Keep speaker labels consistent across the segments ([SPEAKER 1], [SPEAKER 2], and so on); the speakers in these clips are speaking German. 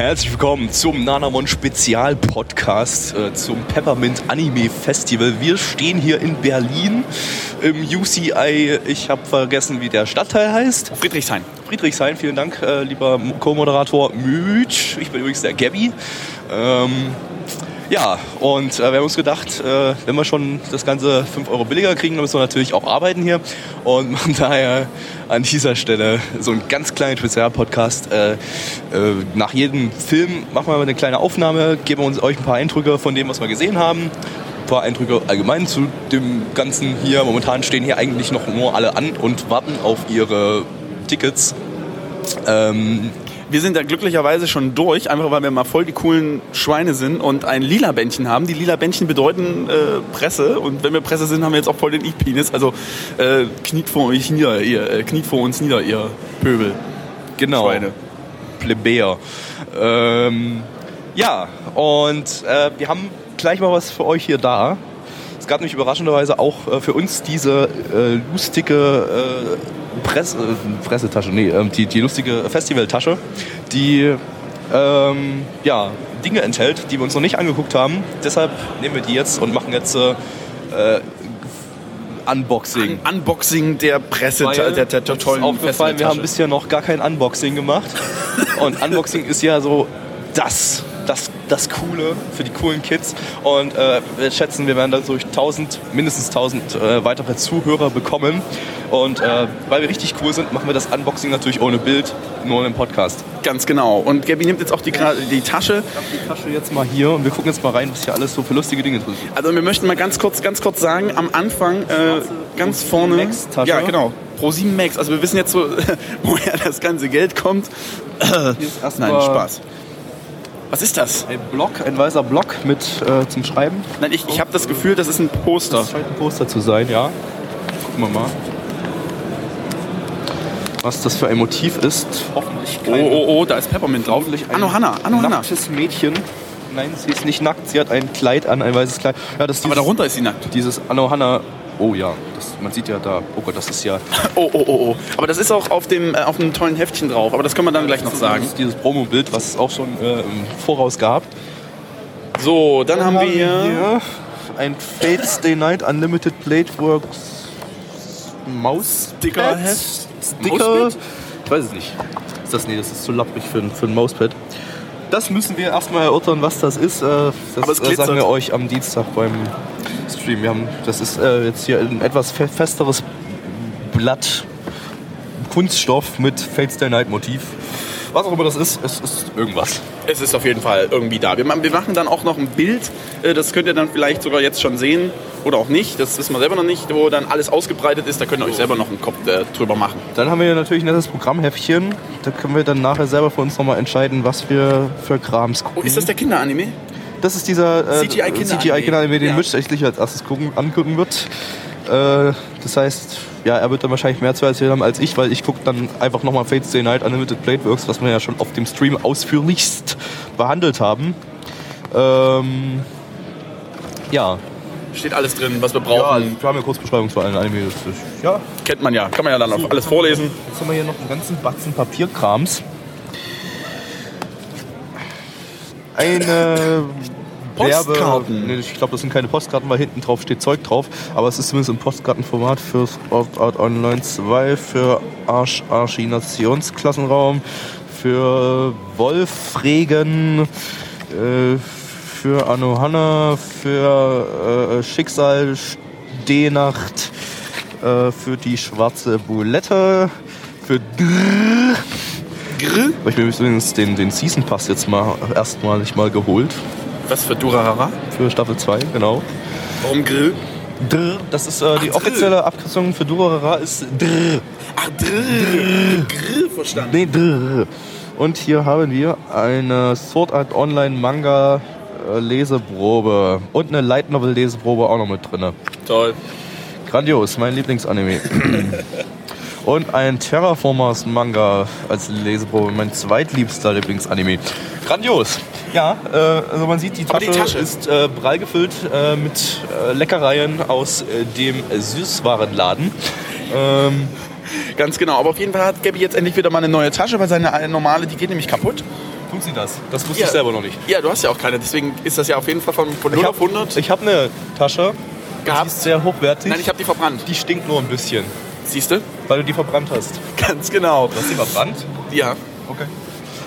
[SPEAKER 1] Herzlich willkommen zum Nanamon Spezial Podcast äh, zum Peppermint Anime Festival. Wir stehen hier in Berlin im UCI. Ich habe vergessen, wie der Stadtteil heißt.
[SPEAKER 2] Friedrichshain.
[SPEAKER 1] Friedrichshain, vielen Dank, äh, lieber Co-Moderator Mütsch. Ich bin übrigens der Gabby. Ähm, ja, und äh, wir haben uns gedacht, äh, wenn wir schon das Ganze 5 Euro billiger kriegen, dann müssen wir natürlich auch arbeiten hier und machen daher an dieser Stelle so einen ganz kleinen Spezialpodcast. Äh, äh, nach jedem Film machen wir eine kleine Aufnahme, geben uns euch ein paar Eindrücke von dem, was wir gesehen haben. Ein paar Eindrücke allgemein zu dem Ganzen hier. Momentan stehen hier eigentlich noch nur alle an und warten auf ihre Tickets. Ähm,
[SPEAKER 2] Wir sind da glücklicherweise schon durch, einfach weil wir mal voll die coolen Schweine sind und ein lila Bändchen haben. Die lila Bändchen bedeuten äh, Presse und wenn wir Presse sind, haben wir jetzt auch voll den E-Penis. Also äh, kniet vor euch nieder, ihr, äh, kniet vor uns nieder, ihr Pöbel.
[SPEAKER 1] Genau.
[SPEAKER 2] Schweine.
[SPEAKER 1] Plebejer. Ähm, ja, und äh, wir haben gleich mal was für euch hier da. Es gab nämlich überraschenderweise auch äh, für uns diese äh, lustige äh, Presse, äh, Pressetasche, nee, ähm, die, die lustige Festivaltasche, die ähm, ja, Dinge enthält, die wir uns noch nicht angeguckt haben. Deshalb nehmen wir die jetzt und machen jetzt äh, äh, Unboxing.
[SPEAKER 2] Un Unboxing der Presse,
[SPEAKER 1] Weil
[SPEAKER 2] der, der, der
[SPEAKER 1] uns ist
[SPEAKER 2] tollen
[SPEAKER 1] aufgefallen, wir haben bisher noch gar kein Unboxing gemacht. Und Unboxing ist ja so das, das, das Coole für die coolen Kids. Und äh, wir schätzen, wir werden dadurch 1000, mindestens 1000 äh, weitere Zuhörer bekommen. Und äh, weil wir richtig cool sind, machen wir das Unboxing natürlich ohne Bild, nur im Podcast.
[SPEAKER 2] Ganz genau. Und Gabi nimmt jetzt auch die, die Tasche.
[SPEAKER 1] Ich habe die Tasche jetzt mal hier und wir gucken jetzt mal rein, was hier alles so für lustige Dinge drin sind.
[SPEAKER 2] Also wir möchten mal ganz kurz, ganz kurz sagen, am Anfang äh, ganz vorne.
[SPEAKER 1] Max-Tasche.
[SPEAKER 2] Ja, genau. Pro7 Max. Also wir wissen jetzt so, woher das ganze Geld kommt. Nein, Spaß. Was ist das?
[SPEAKER 1] Ein Block, ein weißer Block mit äh, zum Schreiben.
[SPEAKER 2] Nein, ich, ich habe das Gefühl, das ist ein Poster.
[SPEAKER 1] Das scheint ein Poster zu sein, ja. Gucken wir mal. Was das für ein Motiv ist. Hoffentlich
[SPEAKER 2] Oh, oh, oh, da ist Peppermint drauf.
[SPEAKER 1] Hoffentlich ein
[SPEAKER 2] Anno Hanna, Anno Hanna.
[SPEAKER 1] nacktes Mädchen. Nein, sie ist nicht nackt, sie hat ein Kleid an, ein weißes Kleid. Ja, das ist
[SPEAKER 2] Aber
[SPEAKER 1] dieses,
[SPEAKER 2] darunter ist sie nackt.
[SPEAKER 1] dieses Anno Hanna. Oh ja, das, man sieht ja da. Oh Gott, das ist ja.
[SPEAKER 2] Oh, oh, oh, oh. Aber das ist auch auf dem, äh, auf dem tollen Heftchen drauf. Aber das können wir dann gleich noch sagen.
[SPEAKER 1] Das ist dieses Promo-Bild, was es auch schon äh, im Voraus gab.
[SPEAKER 2] So, dann haben wir hier
[SPEAKER 1] ein Fate Stay Night Unlimited Bladeworks Maus
[SPEAKER 2] Sticker-Heft.
[SPEAKER 1] Sticker.
[SPEAKER 2] Mauspad?
[SPEAKER 1] Ich weiß es nicht. Ist das nee, das ist zu lapprig für, ein- für ein Mauspad. Das müssen wir erstmal erörtern, was das ist. Äh, Das
[SPEAKER 2] Aber es
[SPEAKER 1] äh,
[SPEAKER 2] glitzert.
[SPEAKER 1] sagen wir euch am Dienstag beim Stream. Wir haben, das ist äh, jetzt hier ein etwas fe festeres Blatt Kunststoff mit Fate Stay Night Motiv. Was auch immer das ist, es ist irgendwas.
[SPEAKER 2] Es ist auf jeden Fall irgendwie da. Wir, ma- wir machen dann auch noch ein Bild, äh, das könnt ihr dann vielleicht sogar jetzt schon sehen oder auch nicht, das wissen wir selber noch nicht, wo dann alles ausgebreitet ist, da könnt ihr euch selber noch einen Kopf äh, drüber machen.
[SPEAKER 1] Dann haben wir hier natürlich ein nettes Programmheftchen. Da können wir dann nachher selber für uns nochmal entscheiden, was wir für Krams gucken.
[SPEAKER 2] Oh, ist das der Kinderanime?
[SPEAKER 1] Das ist dieser äh,
[SPEAKER 2] CGI-Kinderanime.
[SPEAKER 1] CGI-Kinderanime, den
[SPEAKER 2] Ja.
[SPEAKER 1] Mitch sicher als erstes gucken, angucken wird. Äh, das heißt, ja, er wird dann wahrscheinlich mehr zu erzählen haben als ich, weil ich gucke dann einfach nochmal Fate Stay Night Unlimited Bladeworks, was wir ja schon auf dem Stream ausführlichst behandelt haben. Ähm, ja.
[SPEAKER 2] Steht alles drin, was wir
[SPEAKER 1] ja,
[SPEAKER 2] brauchen.
[SPEAKER 1] wir haben ja Kurzbeschreibung zu allen Anime. Ja,
[SPEAKER 2] Kennt man ja, kann man ja dann auch alles vorlesen.
[SPEAKER 1] Jetzt haben wir hier noch einen ganzen Batzen Papierkrams. Eine
[SPEAKER 2] Postkarten.
[SPEAKER 1] Werbe. Nee, ich glaube, das sind keine Postkarten, weil hinten drauf steht Zeug drauf. Aber es ist zumindest im Postkartenformat für Opt-out Online 2, für Arsch Archinationsklassenraum, für Wolfregen, äh, für Anohanna, für äh, Schicksal Stehnacht, äh, für die schwarze Bulette, für Drrr. Ich habe mir übrigens den, den Season Pass jetzt mal erstmalig mal geholt.
[SPEAKER 2] Was für Durarara?
[SPEAKER 1] Für Staffel 2, genau.
[SPEAKER 2] Warum Grill?
[SPEAKER 1] Drrr, das ist äh, die
[SPEAKER 2] Drrr.
[SPEAKER 1] offizielle Abkürzung für Durarara ist Drrr.
[SPEAKER 2] Ach, Drrr. Grill verstanden.
[SPEAKER 1] Nee, Drrr. Und hier haben wir eine Sword Art Online Manga äh, Leseprobe und eine Light Novel Leseprobe auch noch mit drin.
[SPEAKER 2] Toll.
[SPEAKER 1] Grandios, mein Lieblingsanime. und ein Terraformers Manga als Leseprobe, mein zweitliebster Lieblingsanime. Grandios. Ja, äh, also man sieht, die Tasche,
[SPEAKER 2] die Tasche.
[SPEAKER 1] ist äh, prall gefüllt äh, mit äh, Leckereien aus äh, dem Süßwarenladen. Ähm,
[SPEAKER 2] Ganz genau. Aber auf jeden Fall hat Gabby jetzt endlich wieder mal eine neue Tasche, weil seine normale, die geht nämlich kaputt.
[SPEAKER 1] tut sie das? Das wusste
[SPEAKER 2] Ja.
[SPEAKER 1] ich selber noch nicht.
[SPEAKER 2] Ja, du hast ja auch keine. Deswegen ist das ja auf jeden Fall von, von 0
[SPEAKER 1] Ich
[SPEAKER 2] auf 100
[SPEAKER 1] Ich habe eine Tasche, die
[SPEAKER 2] gehabt.
[SPEAKER 1] ist sehr hochwertig.
[SPEAKER 2] Nein, ich habe die verbrannt.
[SPEAKER 1] die stinkt nur ein bisschen,
[SPEAKER 2] Siehst du?
[SPEAKER 1] weil du die verbrannt hast.
[SPEAKER 2] Ganz genau.
[SPEAKER 1] Du hast die verbrannt?
[SPEAKER 2] Ja.
[SPEAKER 1] Okay.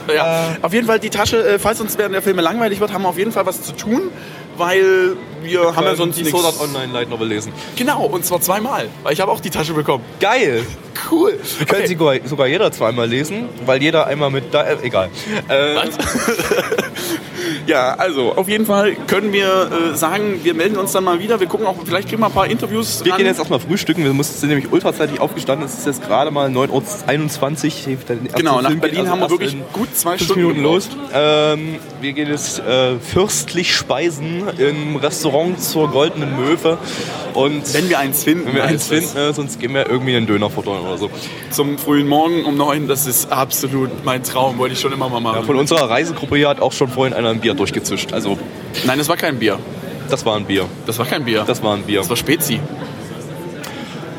[SPEAKER 2] Ja,
[SPEAKER 1] Äh.
[SPEAKER 2] auf jeden Fall die Tasche, äh, falls uns während der Filme langweilig wird, haben wir auf jeden Fall was zu tun, weil wir haben ja sonst
[SPEAKER 1] die
[SPEAKER 2] nichts.
[SPEAKER 1] Sword Art Online Light Novel lesen.
[SPEAKER 2] Genau, und zwar zweimal, weil ich habe auch die Tasche bekommen.
[SPEAKER 1] Geil!
[SPEAKER 2] Cool.
[SPEAKER 1] Wir können sie sogar, sogar jeder zweimal lesen, weil jeder einmal mit da, äh, egal. Äh,
[SPEAKER 2] Ja, also auf jeden Fall können wir äh, sagen, wir melden uns dann mal wieder. Wir gucken auch, vielleicht kriegen wir ein paar Interviews.
[SPEAKER 1] wir
[SPEAKER 2] ran.
[SPEAKER 1] gehen jetzt erstmal frühstücken. Wir sind nämlich ultrazeitig aufgestanden. Es ist jetzt gerade mal 9.21 Uhr.
[SPEAKER 2] Genau, nach
[SPEAKER 1] Film
[SPEAKER 2] Berlin
[SPEAKER 1] also
[SPEAKER 2] haben wir wirklich gut zwei Stunden
[SPEAKER 1] Minuten los. Ähm, wir gehen jetzt äh, fürstlich speisen im Restaurant zur Goldenen Möwe. Und
[SPEAKER 2] Wenn wir eins finden,
[SPEAKER 1] wenn wir eins finden, äh, sonst gehen wir irgendwie einen Döner futtern oder so.
[SPEAKER 2] Zum frühen Morgen um neun, das ist absolut mein Traum, wollte ich schon immer mal machen.
[SPEAKER 1] Ja, von unserer Reisegruppe hier hat auch schon vorhin einer ein Bier durchgezischt. Also,
[SPEAKER 2] Nein, das war kein Bier.
[SPEAKER 1] das war ein Bier.
[SPEAKER 2] Das war kein Bier.
[SPEAKER 1] Das war ein Bier.
[SPEAKER 2] das war Spezi.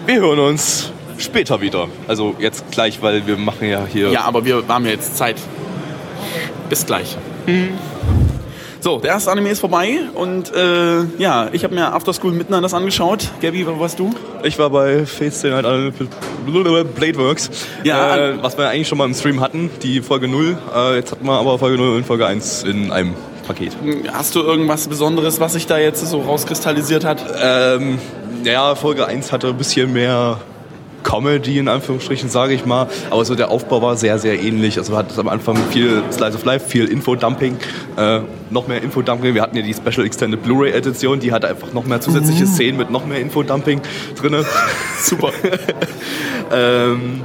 [SPEAKER 1] Wir hören uns später wieder. Also jetzt gleich, weil wir machen ja hier.
[SPEAKER 2] Ja, aber wir haben ja jetzt Zeit. Bis gleich. So, der erste Anime ist vorbei und äh, ja, ich habe mir After School Midnight das angeschaut. Gabi, wo warst du?
[SPEAKER 1] Ich war bei Fates Stay Night Bladeworks.
[SPEAKER 2] Ja.
[SPEAKER 1] Äh, was wir eigentlich schon mal im Stream hatten, die Folge 0. Äh, jetzt hatten wir aber Folge 0 und Folge 1 in einem Paket.
[SPEAKER 2] Hast du irgendwas Besonderes, was sich da jetzt so rauskristallisiert hat?
[SPEAKER 1] Ähm, ja, Folge 1 hatte ein bisschen mehr Comedy in Anführungsstrichen, sage ich mal. Aber so der Aufbau war sehr, sehr ähnlich. Also wir hatten am Anfang viel Slice of Life, viel Infodumping, äh, noch mehr Infodumping. Wir hatten ja die Special Extended Blu-ray Edition, die hatte einfach noch mehr zusätzliche Szenen mit noch mehr Infodumping drin. Super. ähm,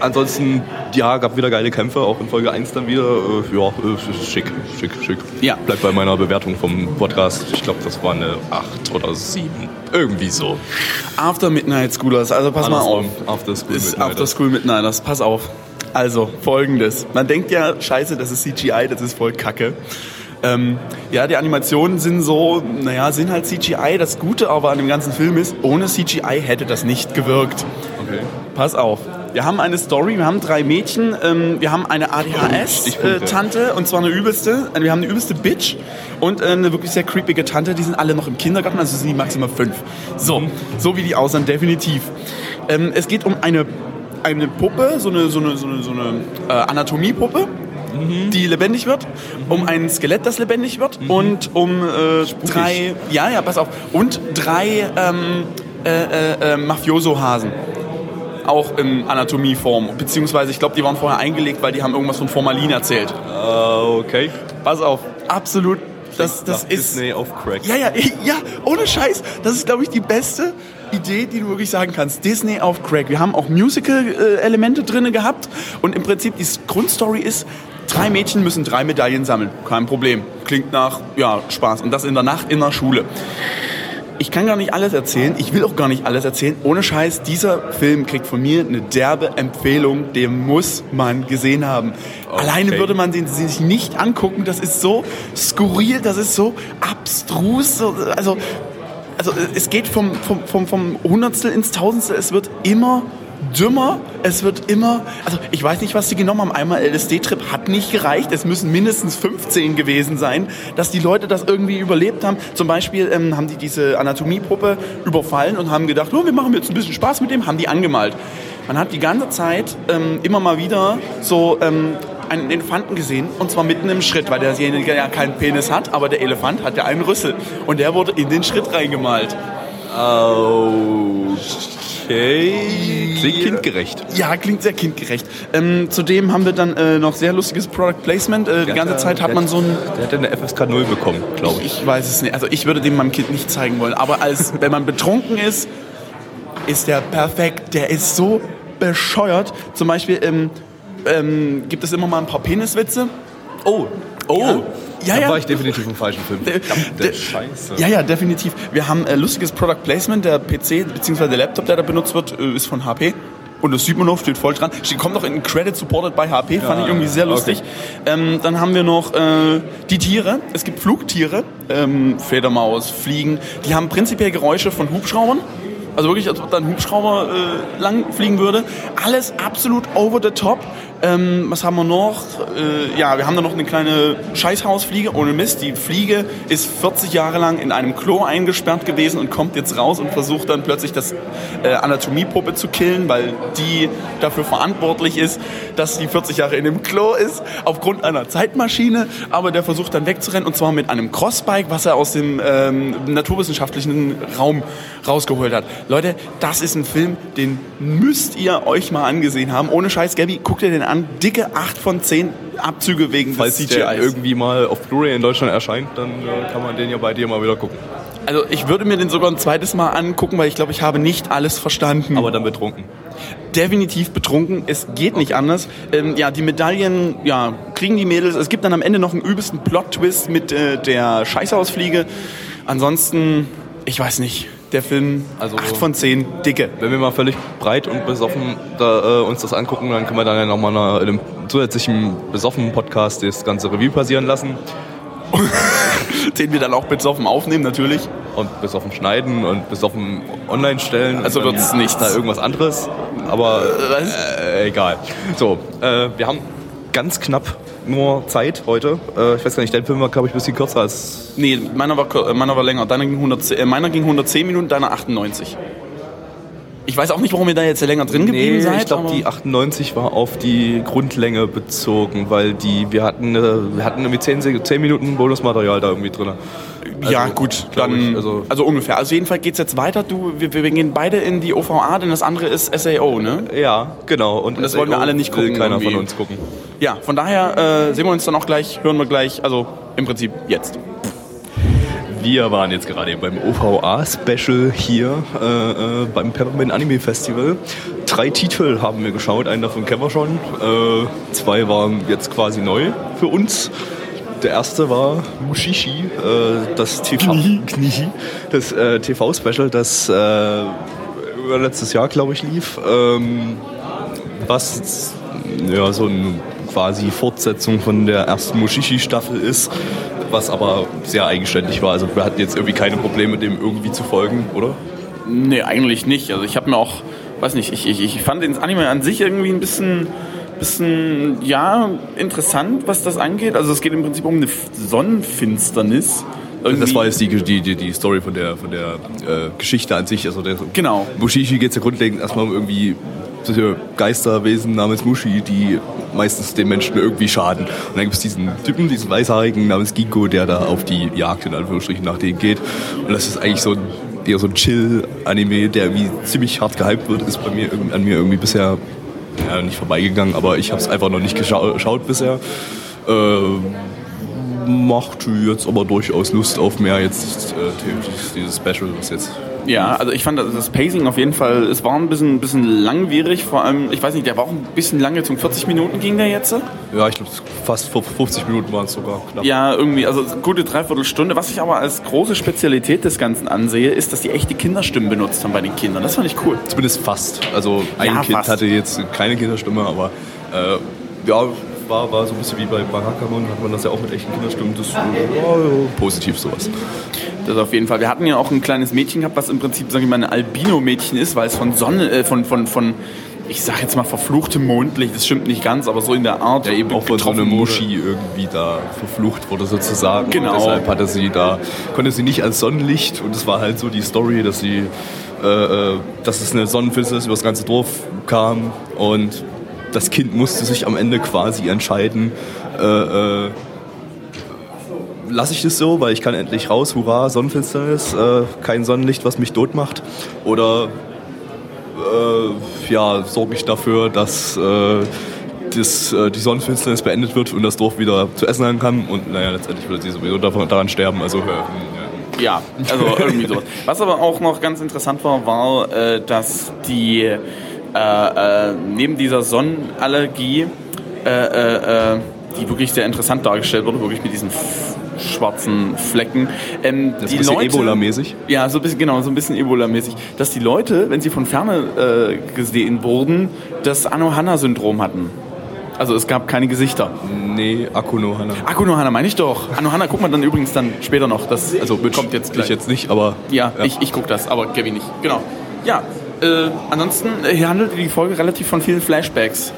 [SPEAKER 1] ansonsten, ja, gab wieder geile Kämpfe, auch in Folge 1 dann wieder. Äh, ja, äh, schick, schick, schick.
[SPEAKER 2] Ja.
[SPEAKER 1] Bleibt bei meiner Bewertung vom Podcast. Ich glaube, das war eine 8 oder 7. Irgendwie so.
[SPEAKER 2] After Midnight Schoolers, also pass mal auf.
[SPEAKER 1] After School Midnight.
[SPEAKER 2] After School Midnighters, pass auf. Also, folgendes. Man denkt ja, scheiße, das ist CGI, das ist voll kacke. Ähm, ja, die Animationen sind so, naja, sind halt CGI. Das Gute aber an dem ganzen Film ist, ohne CGI hätte das nicht gewirkt.
[SPEAKER 1] Okay.
[SPEAKER 2] Pass auf. Wir haben eine Story, wir haben drei Mädchen, ähm, wir haben eine. ADHS-Tante und zwar eine übelste, äh, wir haben eine übelste Bitch und äh, eine wirklich sehr creepige Tante, die sind alle noch im Kindergarten, also sind die maximal fünf. So, so wie die aussehen, definitiv. Ähm, es geht um eine, eine Puppe, so eine, so eine, so eine, so eine äh, Anatomiepuppe, die lebendig wird, um ein Skelett, das lebendig wird und um äh, drei, ja, ja, pass auf, und drei ähm, äh, äh, äh, Mafioso-Hasen auch in Anatomieform. Beziehungsweise, ich glaube, die waren vorher eingelegt, weil die haben irgendwas von Formalin erzählt.
[SPEAKER 1] Äh, okay.
[SPEAKER 2] Pass auf, absolut. Das, das
[SPEAKER 1] Nach
[SPEAKER 2] ist.
[SPEAKER 1] Disney auf Crack.
[SPEAKER 2] Ja, ja, ja, ohne Scheiß. Das ist, glaube ich, die beste Idee, die du wirklich sagen kannst. Disney auf Crack. Wir haben auch Musical-Elemente drin gehabt. Und im Prinzip, die Grundstory ist, drei Mädchen müssen drei Medaillen sammeln. Kein Problem. Klingt nach, ja, Spaß. Und das in der Nacht in der Schule. Ich kann gar nicht alles erzählen. Ich will auch gar nicht alles erzählen. Ohne Scheiß, dieser Film kriegt von mir eine derbe Empfehlung. Den muss man gesehen haben. Alleine würde man den sich nicht angucken. Das ist so skurril, das ist so abstrus. so- Also, also es geht vom, vom, vom, vom Hundertstel ins Tausendstel. Es wird immer dümmer. Es wird immer, also ich weiß nicht, was sie genommen haben. Einmal LSD-Trip hat nicht gereicht. Es müssen mindestens 15 gewesen sein, dass die Leute das irgendwie überlebt haben. Zum Beispiel ähm, haben die diese Anatomiepuppe überfallen und haben gedacht, oh, wir machen jetzt ein bisschen Spaß mit dem, haben die angemalt. Man hat die ganze Zeit ähm, immer mal wieder so ähm, einen Elefanten gesehen und zwar mitten im Schritt, weil derjenige ja keinen Penis hat, aber der Elefant hat ja einen Rüssel und der wurde in den Schritt reingemalt.
[SPEAKER 1] Okay. Klingt kindgerecht.
[SPEAKER 2] Ja, klingt sehr kindgerecht. Ähm, zudem haben wir dann äh, noch sehr lustiges Product Placement. Äh, die ganze Zeit hat man so ein,
[SPEAKER 1] Der hat eine FSK 0 bekommen, glaube ich.
[SPEAKER 2] ich weiß es nicht, also ich würde dem meinem Kind nicht zeigen wollen, aber als wenn man betrunken ist, ist der perfekt. Der ist so bescheuert. Zum Beispiel ähm, ähm, gibt es immer mal ein paar Peniswitze.
[SPEAKER 1] Oh. Oh.
[SPEAKER 2] Ja, Ja,
[SPEAKER 1] da
[SPEAKER 2] ja.
[SPEAKER 1] war ich definitiv im falschen Film.
[SPEAKER 2] Der- der-
[SPEAKER 1] Scheiße.
[SPEAKER 2] Ja, ja, definitiv. Wir haben äh, lustiges Product Placement. Der PC bzw. der Laptop, der da benutzt wird, äh, ist von HP. Und das sieht man noch, steht voll dran. Steht, kommt noch in Credit supported by HP, fand ich irgendwie sehr lustig. Ähm, dann haben wir noch äh, die Tiere. Es gibt Flugtiere, ähm, Fledermaus, Fliegen. Die haben prinzipiell Geräusche von Hubschraubern. Also wirklich, als ob da ein Hubschrauber äh, lang fliegen würde. Alles absolut over the top. Ähm, was haben wir noch? Äh, ja, wir haben da noch eine kleine Scheißhausfliege, ohne Mist. Die Fliege ist 40 Jahre lang in einem Klo eingesperrt gewesen und kommt jetzt raus und versucht dann plötzlich das äh, Anatomiepuppe zu killen, weil die dafür verantwortlich ist, dass die 40 Jahre in dem Klo ist, aufgrund einer Zeitmaschine. Aber der versucht dann wegzurennen und zwar mit einem Crossbike, was er aus dem ähm, naturwissenschaftlichen Raum rausgeholt hat. Leute, das ist ein Film, den müsst ihr euch mal angesehen haben. Ohne Scheiß, Gabby, guckt ihr den an. Dicke 8 von 10 Abzüge wegen
[SPEAKER 1] Falls
[SPEAKER 2] des
[SPEAKER 1] der
[SPEAKER 2] CGIs.
[SPEAKER 1] irgendwie mal auf Blu-ray in Deutschland erscheint, dann äh, kann man den ja bei dir mal wieder gucken.
[SPEAKER 2] Also ich würde mir den sogar ein zweites Mal angucken, weil ich glaube, ich habe nicht alles verstanden.
[SPEAKER 1] Aber dann betrunken.
[SPEAKER 2] definitiv betrunken. Es geht nicht anders. Ähm, ja, die Medaillen, ja, kriegen die Mädels. Es gibt dann am Ende noch einen übelsten Plot-Twist mit äh, der Scheißhausfliege. Ansonsten, ich weiß nicht. Der Film,
[SPEAKER 1] Also-
[SPEAKER 2] 8 von 10, dicke.
[SPEAKER 1] Wenn wir mal völlig breit und besoffen da, äh, uns das angucken, dann können wir dann ja nochmal in einem zusätzlichen besoffenen Podcast das ganze Review passieren lassen
[SPEAKER 2] Den wir dann auch besoffen aufnehmen, natürlich.
[SPEAKER 1] und besoffen schneiden und besoffen online stellen.
[SPEAKER 2] Also
[SPEAKER 1] Und dann
[SPEAKER 2] wird's nichts.
[SPEAKER 1] Da irgendwas anderes, aber äh, egal. So, äh, wir haben ganz knapp nur Zeit heute. Äh, ich weiß gar nicht, dein Film war, glaube ich, ein bisschen kürzer als
[SPEAKER 2] Nee, meiner war, äh, meiner war länger. Deiner ging 110, äh, meiner ging 110 Minuten, deiner 98. Ich weiß auch nicht, warum ihr da jetzt länger drin geblieben seid.
[SPEAKER 1] ich glaube, die 98 war auf die Grundlänge bezogen, weil die, wir hatten, wir hatten irgendwie 10, Se- 10 Minuten Bonusmaterial da irgendwie drin.
[SPEAKER 2] ja,
[SPEAKER 1] Also,
[SPEAKER 2] gut,
[SPEAKER 1] glaub
[SPEAKER 2] dann.
[SPEAKER 1] ich,
[SPEAKER 2] also,
[SPEAKER 1] also-
[SPEAKER 2] ungefähr. Also, jedenfalls geht's jetzt weiter. Du, wir, wir gehen beide in die OVA, denn das andere ist SAO, ne?
[SPEAKER 1] Ja, genau. Und
[SPEAKER 2] das wollen wir alle nicht
[SPEAKER 1] will
[SPEAKER 2] gucken
[SPEAKER 1] keiner
[SPEAKER 2] irgendwie.
[SPEAKER 1] von uns gucken.
[SPEAKER 2] Ja, von daher äh, sehen wir uns dann auch gleich, hören wir gleich, also im Prinzip jetzt.
[SPEAKER 1] Wir waren jetzt gerade beim OVA-Special hier äh, äh, beim Peppermint Anime Festival. Drei Titel haben wir geschaut, einen davon kennen wir schon. Äh, zwei waren jetzt quasi neu für uns. Der erste war Mushishi, äh, das TV, Knihi, das äh, TV-Special, das äh, über letztes Jahr, glaube ich, lief. Ähm, was ja, so eine quasi Fortsetzung von der ersten Mushishi-Staffel ist, was aber sehr eigenständig war. Also wir hatten jetzt irgendwie keine Probleme, dem irgendwie zu folgen, oder?
[SPEAKER 2] Nee, eigentlich nicht. Also ich habe mir auch, weiß nicht, ich, ich, ich fand den Anime an sich irgendwie ein bisschen, bisschen, ja, interessant, was das angeht. Also es geht im Prinzip um eine Sonnenfinsternis. Irgendwie-
[SPEAKER 1] Das war jetzt die, die, die, Story von der, von der äh, Geschichte an sich. Also der,
[SPEAKER 2] Genau.
[SPEAKER 1] Mushishi geht es ja grundlegend erstmal um irgendwie Geisterwesen namens Mushi, die meistens den Menschen irgendwie schaden. Und dann gibt es diesen Typen, diesen Weißhaarigen namens Ginkgo, der da auf die Jagd in Anführungsstrichen nach denen geht. Und das ist eigentlich so ein, eher so ein Chill-Anime, der irgendwie ziemlich hart gehypt wird, ist bei mir an mir irgendwie bisher ja, nicht vorbeigegangen, aber ich habe es einfach noch nicht geschau- geschaut bisher. Ähm, macht jetzt aber durchaus Lust auf mehr jetzt äh, dieses Special, was jetzt
[SPEAKER 2] Ja, also ich fand das Pacing auf jeden Fall, es war ein bisschen, bisschen langwierig, vor allem, ich weiß nicht, der war auch ein bisschen lange, zum 40 Minuten ging der jetzt.
[SPEAKER 1] Ja, ich glaube, fast 50 Minuten waren es sogar knapp.
[SPEAKER 2] Ja, irgendwie, also gute Dreiviertelstunde. Was ich aber als große Spezialität des Ganzen ansehe, ist, dass die echte Kinderstimmen benutzt haben bei den Kindern. Das fand ich cool.
[SPEAKER 1] Zumindest fast. Also ein
[SPEAKER 2] Ja,
[SPEAKER 1] Kind
[SPEAKER 2] fast.
[SPEAKER 1] hatte jetzt keine Kinderstimme, aber äh, ja, war, war so ein bisschen wie bei Barakamon, hat man das ja auch mit echten Kinderstimmen. Das ja, positiv sowas.
[SPEAKER 2] Das auf jeden Fall. Wir hatten ja auch ein kleines Mädchen gehabt, was im Prinzip, sage ich mal, ein Albino-Mädchen ist, weil es von Sonne, äh, von, von, von, ich sag jetzt mal, verfluchtem Mondlicht, das stimmt nicht ganz, aber so in der Art.
[SPEAKER 1] Ja, eben auch von so
[SPEAKER 2] wurde.
[SPEAKER 1] Muschi irgendwie da verflucht wurde sozusagen.
[SPEAKER 2] Genau.
[SPEAKER 1] Und deshalb hatte sie da, konnte sie nicht als Sonnenlicht und es war halt so die Story, dass sie, äh, äh, dass es eine Sonnenfinsternis über das ganze Dorf kam und das Kind musste sich am Ende quasi entscheiden, äh, äh, lasse ich das so, weil ich kann endlich raus, hurra, Sonnenfinsternis, äh, kein Sonnenlicht, was mich tot macht, oder äh, ja, sorge ich dafür, dass äh, das, äh, die Sonnenfinsternis beendet wird und das Dorf wieder zu essen haben kann und naja, letztendlich wird sie sowieso davon, daran sterben, also äh, ja.
[SPEAKER 2] Ja, also irgendwie sowas. Was aber auch noch ganz interessant war, war, äh, dass die äh, äh, neben dieser Sonnenallergie, äh, äh, äh, die wirklich sehr interessant dargestellt wurde, wirklich mit diesen schwarzen Flecken. Ähm,
[SPEAKER 1] Das ist ein bisschen Ebola-mäßig.
[SPEAKER 2] Ja, so ein bisschen, genau, so ein bisschen Ebola-mäßig. Dass die Leute, wenn sie von Ferne gesehen wurden, das Anohana-Syndrom hatten. Also es gab keine Gesichter.
[SPEAKER 1] Nee, Akuno Hanna.
[SPEAKER 2] Akunohana meine ich doch. Anohana guckt man dann übrigens dann später noch. Das
[SPEAKER 1] Also
[SPEAKER 2] kommt jetzt
[SPEAKER 1] ich
[SPEAKER 2] gleich.
[SPEAKER 1] jetzt nicht, aber
[SPEAKER 2] Ja, ich, ich gucke das, aber Gabby nicht. Genau. Ja, äh, ansonsten äh, hier handelt die Folge relativ von vielen Flashbacks.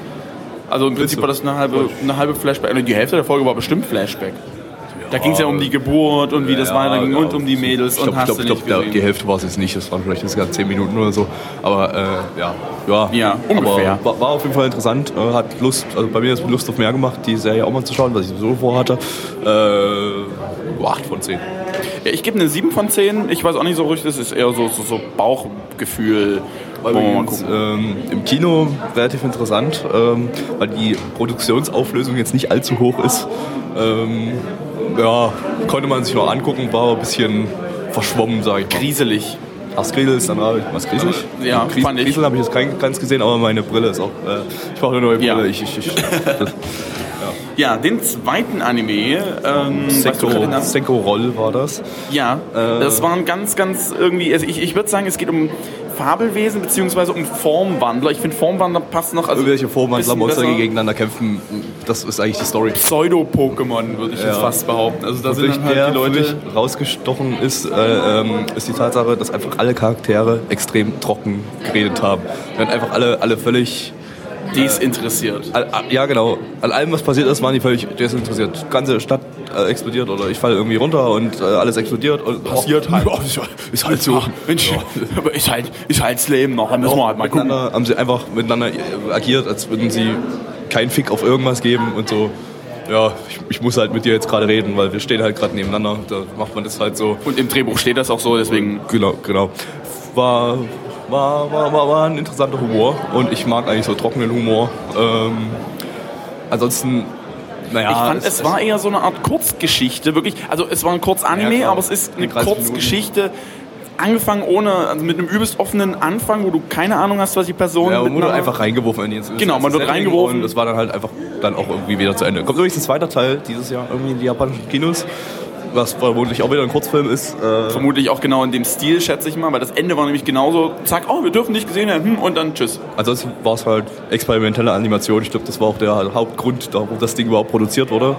[SPEAKER 2] Also im Prinzip war das eine halbe, eine halbe Flashback. Also die Hälfte der Folge war bestimmt Flashback. Da ging es ja um die Geburt und wie das weiterging und um die Mädels
[SPEAKER 1] Ich glaube, glaub, glaub,
[SPEAKER 2] gesehen.
[SPEAKER 1] die Hälfte war es jetzt nicht, das waren vielleicht sogar 10 Minuten oder so. Aber äh, ja, ja,
[SPEAKER 2] Ja, ungefähr.
[SPEAKER 1] War, war auf jeden Fall interessant, äh, hat Lust, also bei mir ist Lust auf mehr gemacht, die Serie auch mal zu schauen, was ich sowieso vorhatte. Äh, 8 von 10.
[SPEAKER 2] Ja, ich gebe eine 7 von 10. Ich weiß auch nicht so richtig, das ist eher so, so, so Bauchgefühl. Gucken.
[SPEAKER 1] ähm, im Kino relativ interessant, ähm, weil die Produktionsauflösung jetzt nicht allzu hoch ist. Ähm, ja, konnte man sich noch angucken, war aber ein bisschen verschwommen, sage ich mal.
[SPEAKER 2] Grieselig.
[SPEAKER 1] Ach, Griesel ist dann was Grieselig?
[SPEAKER 2] Ja,
[SPEAKER 1] Griesel,
[SPEAKER 2] fand ich.
[SPEAKER 1] Griesel habe ich jetzt kein, ganz gesehen, aber meine Brille ist auch. Äh, ich brauche eine neue Brille.
[SPEAKER 2] Ja.
[SPEAKER 1] Ich, ich, ich,
[SPEAKER 2] Ja, den zweiten Anime, ähm, weißt du
[SPEAKER 1] Roll war das.
[SPEAKER 2] Ja,
[SPEAKER 1] Äh.
[SPEAKER 2] das waren ganz, ganz irgendwie, also ich, ich würde sagen, es geht um Fabelwesen beziehungsweise um Formwandler. Ich finde Formwandler passt noch. Also
[SPEAKER 1] Irgendwelche
[SPEAKER 2] bisschen
[SPEAKER 1] Monster, die gegeneinander kämpfen, das ist eigentlich die Story.
[SPEAKER 2] Pseudo-Pokémon, würde ich jetzt
[SPEAKER 1] Ja.
[SPEAKER 2] fast behaupten. Also da sind
[SPEAKER 1] Wirklich
[SPEAKER 2] dann halt
[SPEAKER 1] der
[SPEAKER 2] die Leute.
[SPEAKER 1] rausgestochen ist, äh, ähm, ist die Tatsache, dass einfach alle Charaktere extrem trocken geredet haben. Wir hatten einfach alle, alle völlig,
[SPEAKER 2] Desinteressiert.
[SPEAKER 1] ja genau, an allem was passiert ist, waren die völlig desinteressiert. Die ganze Stadt äh, explodiert oder ich falle irgendwie runter und äh, alles explodiert. Und,
[SPEAKER 2] Passiert halt.
[SPEAKER 1] Ja, ist, ist halt so.
[SPEAKER 2] Mensch, aber ist halt, ist halt das Leben noch. Da müssen wir halt mal gucken.
[SPEAKER 1] miteinander, haben sie einfach miteinander äh, agiert, als würden sie keinen Fick auf irgendwas geben und so. Ja, ich, ich muss halt mit dir jetzt gerade reden, weil wir stehen halt gerade nebeneinander. Da macht man das halt so.
[SPEAKER 2] Und im Drehbuch steht das auch so, deswegen.
[SPEAKER 1] Genau, genau. War, war, war, war, war ein interessanter Humor und ich mag eigentlich so trockenen Humor. Ähm, ansonsten, naja.
[SPEAKER 2] Ich fand, es war eher so eine Art Kurzgeschichte, wirklich. Also es war ein Kurzanime,
[SPEAKER 1] Ja,
[SPEAKER 2] aber es ist eine
[SPEAKER 1] 30 Minuten.
[SPEAKER 2] Kurzgeschichte. Angefangen ohne, also mit einem übelst offenen Anfang, wo du keine Ahnung hast, was die Person
[SPEAKER 1] Ja, man wurde einfach reingeworfen in die
[SPEAKER 2] Genau, man wird reingeworfen.
[SPEAKER 1] Und das war dann halt einfach dann auch irgendwie wieder zu Ende. Kommt übrigens ein zweiter Teil dieses Jahr irgendwie in die japanischen Kinos, was vermutlich auch wieder ein Kurzfilm ist. Äh,
[SPEAKER 2] Vermutlich auch genau in dem Stil, schätze ich mal, weil das Ende war nämlich genauso, zack, oh, wir dürfen nicht gesehen werden, hm, und dann tschüss.
[SPEAKER 1] ansonsten war es halt experimentelle Animation. Ich glaube, das war auch der Hauptgrund, warum das Ding überhaupt produziert wurde.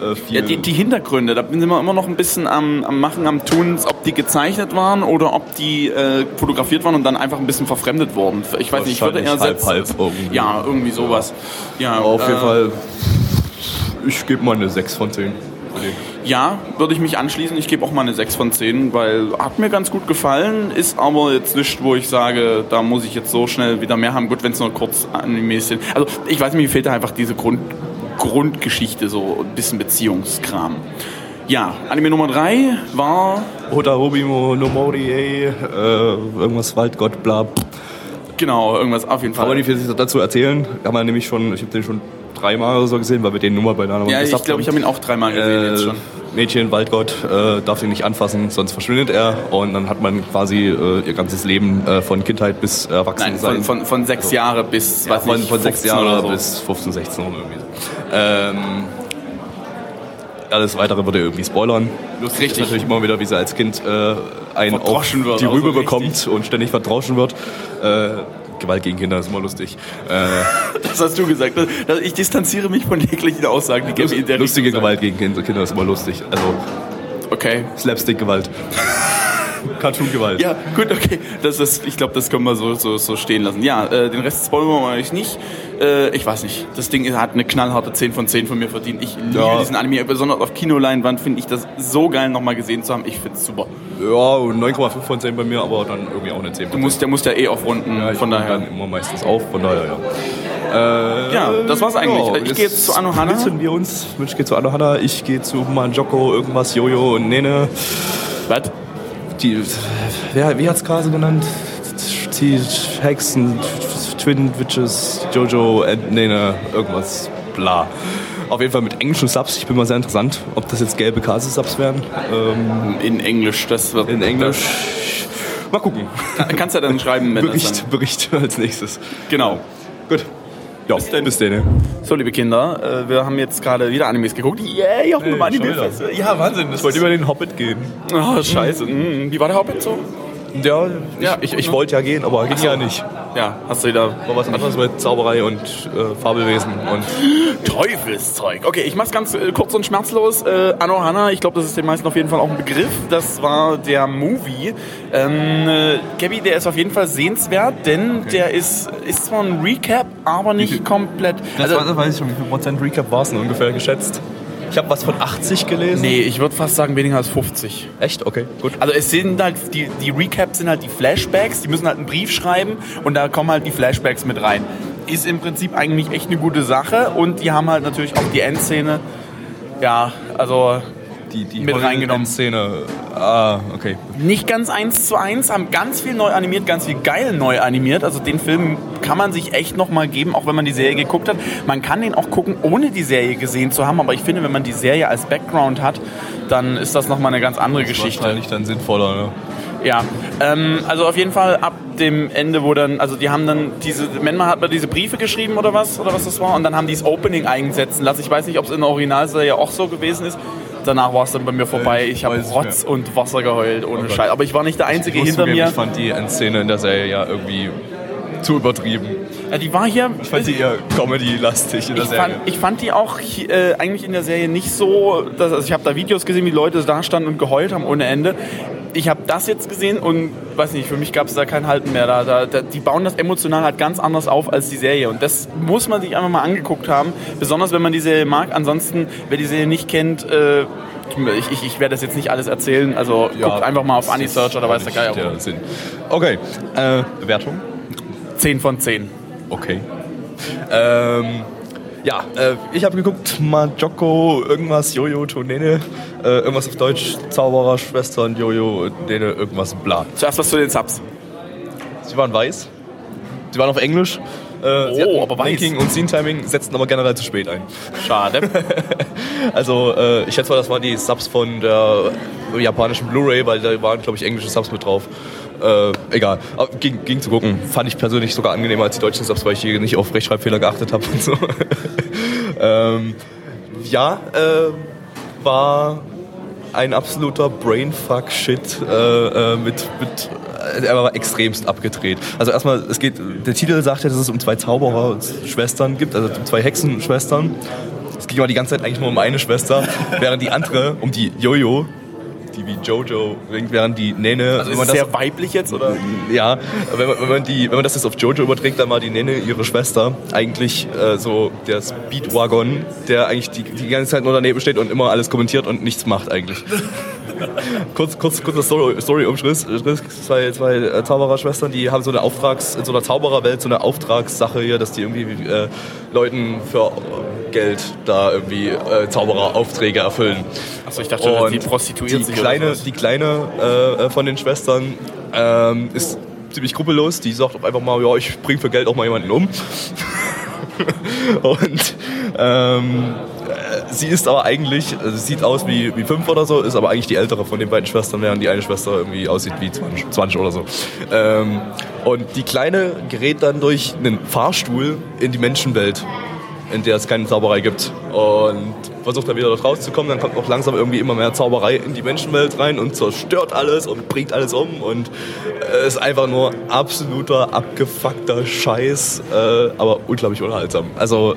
[SPEAKER 1] Äh,
[SPEAKER 2] Ja, die, die Hintergründe, da sind wir immer noch ein bisschen am, am Machen, am Tun, ob die gezeichnet waren oder ob die äh, fotografiert waren und dann einfach ein bisschen verfremdet wurden. Ich weiß nicht, ich würde eher
[SPEAKER 1] halb, halb irgendwie.
[SPEAKER 2] Ja, irgendwie sowas. Ja,
[SPEAKER 1] auf jeden
[SPEAKER 2] äh,
[SPEAKER 1] Fall, ich gebe mal eine 6 von 10.
[SPEAKER 2] Ja, würde ich mich anschließen. Ich gebe auch mal eine 6 von 10, weil hat mir ganz gut gefallen, ist aber jetzt nicht, wo ich sage, da muss ich jetzt so schnell wieder mehr haben. Gut, wenn es nur kurz Animes sind. Also ich weiß nicht, mir fehlt da einfach diese Grund, Grundgeschichte, so ein bisschen Beziehungskram. Ja, Anime Nummer 3 war,
[SPEAKER 1] Hotarobimo no Mori, ey, äh, irgendwas Waldgott, bla.
[SPEAKER 2] genau, irgendwas auf jeden
[SPEAKER 1] Kann man
[SPEAKER 2] Fall.
[SPEAKER 1] nicht viel dazu erzählen. Kann man nämlich schon, ich habe den schon dreimal oder so gesehen, weil wir den Nummer beieinander
[SPEAKER 2] Ja, ich glaube, ich
[SPEAKER 1] haben.
[SPEAKER 2] habe ihn auch dreimal gesehen jetzt schon.
[SPEAKER 1] Mädchen, Waldgott, äh, darf ihn nicht anfassen, sonst verschwindet er. Und dann hat man quasi äh, ihr ganzes Leben äh, von Kindheit bis
[SPEAKER 2] Nein,
[SPEAKER 1] Erwachsensein.
[SPEAKER 2] von, von, von sechs Jahre bis,
[SPEAKER 1] ja,
[SPEAKER 2] weiß
[SPEAKER 1] von,
[SPEAKER 2] nicht,
[SPEAKER 1] von sechs
[SPEAKER 2] 15 oder
[SPEAKER 1] Jahren
[SPEAKER 2] so.
[SPEAKER 1] bis 15, 16 oder irgendwie. so. Ähm, alles weitere würde irgendwie spoilern. Lustig
[SPEAKER 2] Richtig.
[SPEAKER 1] ist natürlich immer wieder, wie sie als Kind äh, einen auf die
[SPEAKER 2] also
[SPEAKER 1] Rübe
[SPEAKER 2] richtig.
[SPEAKER 1] bekommt und ständig verdroschen wird. Äh, Gewalt gegen Kinder ist immer lustig. Äh,
[SPEAKER 2] Das hast du gesagt. Ich distanziere mich von jeglichen Aussagen, die Gabby in der
[SPEAKER 1] lustige Gewalt gegen Kinder, ist immer lustig. Also.
[SPEAKER 2] Okay.
[SPEAKER 1] Slapstick-Gewalt. Cartoon-Gewalt.
[SPEAKER 2] Ja, gut, okay. Das ist, ich glaube, das können wir so, so, so stehen lassen. Ja, äh, den Rest spoilern wir eigentlich nicht. Äh, ich weiß nicht. Das Ding hat eine knallharte 10 von 10 von mir verdient. Ich liebe
[SPEAKER 1] Ja.
[SPEAKER 2] diesen Anime. Besonders auf Kinoleinwand finde ich das so geil, nochmal gesehen zu haben. Ich finde es super.
[SPEAKER 1] Ja, 9,5 von 10 bei mir, aber dann irgendwie auch eine 10
[SPEAKER 2] Du
[SPEAKER 1] von 10.
[SPEAKER 2] musst, der muss ja eh aufrunden.
[SPEAKER 1] Ja, ich
[SPEAKER 2] von daher.
[SPEAKER 1] dann immer meistens auf, von daher ja. Äh,
[SPEAKER 2] Ja, das war's eigentlich. Ich
[SPEAKER 1] jetzt
[SPEAKER 2] gehe jetzt zu Anohana.
[SPEAKER 1] splitten wir uns. Mensch geht zu Anohana, ich gehe zu Manjoko, irgendwas, Jojo und Nene.
[SPEAKER 2] Was?
[SPEAKER 1] Die, wer, wie hat's Kase genannt? Die Hexen, Twin Witches, Jojo Nene, irgendwas, bla. Auf jeden Fall mit englischen Subs. Ich bin mal sehr interessant, ob das jetzt gelbe Kase-Subs wären. Ähm,
[SPEAKER 2] In Englisch. Das wird
[SPEAKER 1] in Englisch. Mal gucken.
[SPEAKER 2] Das, kannst du ja dann schreiben, wenn das
[SPEAKER 1] Bericht,
[SPEAKER 2] dann,
[SPEAKER 1] Bericht als nächstes.
[SPEAKER 2] Genau.
[SPEAKER 1] Gut.
[SPEAKER 2] Ja, bis denn.
[SPEAKER 1] Bis denn.
[SPEAKER 2] So, liebe Kinder, äh, wir haben jetzt gerade wieder Animes geguckt. Yeah, ich hoffe, mal Anime
[SPEAKER 1] Ja, Wahnsinn. Das wollte über den Hobbit gehen.
[SPEAKER 2] Oh, scheiße. Mm, Wie war der Hobbit so?
[SPEAKER 1] Ja, ich,
[SPEAKER 2] Ja,
[SPEAKER 1] ich, ich wollte ja gehen, aber ging
[SPEAKER 2] so.
[SPEAKER 1] ja nicht.
[SPEAKER 2] Ja, hast du wieder
[SPEAKER 1] War was anderes mit Zauberei und äh, Fabelwesen und
[SPEAKER 2] Teufelszeug. Okay, ich mach's ganz äh, kurz und schmerzlos. Äh, Anohana, ich glaube, das ist den meisten auf jeden Fall auch ein Begriff. Das war der Movie. Ähm, äh, Gabby, der ist auf jeden Fall sehenswert, denn der ist, ist zwar ein Recap, aber nicht komplett.
[SPEAKER 1] Das also, weiß ich schon, wie viel Prozent Recap war es denn ungefähr geschätzt? Ich habe was von 80 gelesen.
[SPEAKER 2] nee, ich würde fast sagen weniger als 50.
[SPEAKER 1] Echt? Okay, gut.
[SPEAKER 2] Also es sind halt, die, die Recaps sind halt die Flashbacks, die müssen halt einen Brief schreiben und da kommen halt die Flashbacks mit rein. Ist im Prinzip eigentlich echt eine gute Sache und die haben halt natürlich auch die Endszene, ja, also
[SPEAKER 1] Die, die
[SPEAKER 2] Mit reingenommen.
[SPEAKER 1] Szene. Ah, okay.
[SPEAKER 2] nicht ganz eins zu eins, haben ganz viel neu animiert, ganz viel geil neu animiert. Also den Film kann man sich echt nochmal geben, auch wenn man die Serie geguckt hat. Man kann den auch gucken, ohne die Serie gesehen zu haben, aber ich finde, wenn man die Serie als Background hat, dann ist das nochmal eine ganz andere Geschichte.
[SPEAKER 1] Wahrscheinlich dann sinnvoller, ne?
[SPEAKER 2] Ja, ähm, also auf jeden Fall ab dem Ende, wo dann, also die haben dann diese, Manchmal hat man diese Briefe geschrieben oder was, oder was das war, und dann haben die das Opening eingesetzt lassen. Ich weiß nicht, ob es in der Originalserie auch so gewesen ist. Danach war es dann bei mir vorbei. Ich habe Rotz und Wasser geheult, ohne
[SPEAKER 1] Gott.
[SPEAKER 2] Scheiß. Aber ich war nicht der Einzige
[SPEAKER 1] Ich
[SPEAKER 2] hinter mir.
[SPEAKER 1] Ich fand die Endszene in der Serie ja irgendwie zu übertrieben.
[SPEAKER 2] Ja, die war hier.
[SPEAKER 1] Ich fand sie eher Comedy-lastig in der
[SPEAKER 2] ich
[SPEAKER 1] Serie.
[SPEAKER 2] fand, ich fand die auch äh, eigentlich in der Serie nicht so. Dass, also ich habe da Videos gesehen, wie Leute da standen und geheult haben ohne Ende. Ich habe das jetzt gesehen und weiß nicht, für mich gab es da kein Halten mehr. Da, da, da, die bauen das emotional halt ganz anders auf als die Serie. Und das muss man sich einfach mal angeguckt haben. Besonders wenn man die Serie mag. Ansonsten, wer die Serie nicht kennt, äh, ich, ich, ich werde das jetzt nicht alles erzählen. Also guckt einfach mal auf Anisearch oder weiß der Geier.
[SPEAKER 1] Der Sinn. Okay, äh, Bewertung?
[SPEAKER 2] 10 von 10.
[SPEAKER 1] Okay. Ähm, ja, äh, ich habe geguckt, Majoko, irgendwas, Jojo, Tonene, äh, irgendwas auf Deutsch, Zauberer, Schwestern, Jojo, Nene, irgendwas, bla.
[SPEAKER 2] Zuerst was zu den Subs.
[SPEAKER 1] Sie waren weiß, sie waren auf Englisch. Äh,
[SPEAKER 2] Oh, aber weiß.
[SPEAKER 1] Blinking und Scene Timing setzten aber generell zu spät ein.
[SPEAKER 2] Schade.
[SPEAKER 1] Also, äh, ich schätze mal, das waren die Subs von der japanischen Blu-ray, weil da waren, glaube ich, englische Subs mit drauf. Äh, egal. Aber ging, ging zu gucken. Fand ich persönlich sogar angenehmer als die deutschen Subs, weil ich hier nicht auf Rechtschreibfehler geachtet habe und so. ähm, ja, äh, war ein absoluter Brainfuck-Shit äh, äh, mit, mit er war extremst abgedreht. Also erstmal, es geht, der Titel sagt ja, dass es um zwei Zaubererschwestern gibt, also um zwei Hexenschwestern. Es ging aber die ganze Zeit eigentlich nur um eine Schwester, während die andere um die Jojo, die wie Jojo ringt, während die Nene.
[SPEAKER 2] Also
[SPEAKER 1] wenn
[SPEAKER 2] ist
[SPEAKER 1] das-
[SPEAKER 2] sehr weiblich jetzt, oder?
[SPEAKER 1] ja, wenn man, wenn, man die, wenn man das jetzt auf Jojo überträgt, dann war die Nene, ihre Schwester, eigentlich äh, so der Speedwagon, der eigentlich die, die ganze Zeit nur daneben steht und immer alles kommentiert und nichts macht eigentlich. kurz, kurz, kurzer Story, Story-Umschriss. Zwei, zwei äh, Zaubererschwestern, die haben so eine Auftrags, in so einer Zaubererwelt so eine Auftragssache hier, dass die irgendwie äh, Leuten für Geld da irgendwie äh, Zaubereraufträge erfüllen.
[SPEAKER 2] Achso, ich dachte
[SPEAKER 1] Und
[SPEAKER 2] die prostituiert
[SPEAKER 1] die
[SPEAKER 2] sich
[SPEAKER 1] kleine, die kleine äh, von den Schwestern ähm, ist ziemlich skrupellos. Die sagt einfach mal, ja, ich bring für Geld auch mal jemanden um. Und ähm, äh, sie ist aber eigentlich, also sie sieht aus wie, wie fünf oder so, ist aber eigentlich die ältere von den beiden Schwestern, während die eine Schwester irgendwie aussieht wie 20, 20 oder so. Ähm, und die Kleine gerät dann durch einen Fahrstuhl in die Menschenwelt in der es keine Zauberei gibt. Und versucht dann wieder dort rauszukommen. Dann kommt auch langsam irgendwie immer mehr Zauberei in die Menschenwelt rein und zerstört alles und bringt alles um. Und es ist einfach nur absoluter, abgefuckter Scheiß, äh, aber unglaublich unterhaltsam. Also,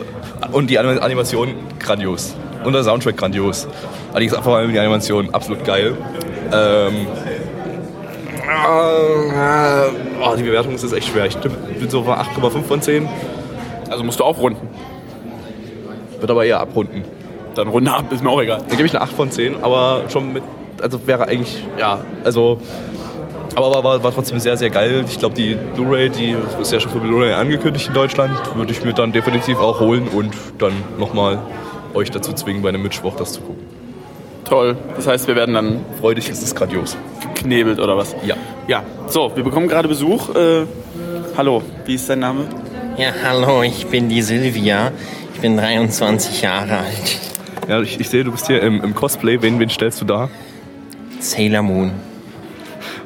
[SPEAKER 1] und die Anim- Animation grandios. Und der Soundtrack grandios. Allerdings einfach mal die Animation absolut geil. Ähm, äh, oh, die Bewertung ist jetzt echt schwer. Ich bin so bei 8,5 von 10.
[SPEAKER 2] Also musst du aufrunden.
[SPEAKER 1] Wird aber eher abrunden.
[SPEAKER 2] Dann runde ab, ist mir auch egal.
[SPEAKER 1] Dann gebe ich eine 8 von 10, aber schon mit, also wäre eigentlich, ja, also, aber war, war, trotzdem sehr, sehr geil. Ich glaube, die Blu-ray, die ist ja schon für Blu-ray angekündigt in Deutschland, würde ich mir dann definitiv auch holen und dann nochmal euch dazu zwingen, bei einem Mitschwoch das zu gucken.
[SPEAKER 2] Toll. Das heißt, wir werden dann
[SPEAKER 1] Freudig ist es grandios.
[SPEAKER 2] geknebelt oder was?
[SPEAKER 1] Ja.
[SPEAKER 2] Ja. So, wir bekommen gerade Besuch. Äh, hallo, wie ist dein Name?
[SPEAKER 3] Ja, hallo, ich bin die Silvia. Ich bin 23 Jahre alt.
[SPEAKER 1] Ja, ich, ich sehe, du bist hier im, im Cosplay. Wen, wen stellst du da?
[SPEAKER 3] Sailor Moon.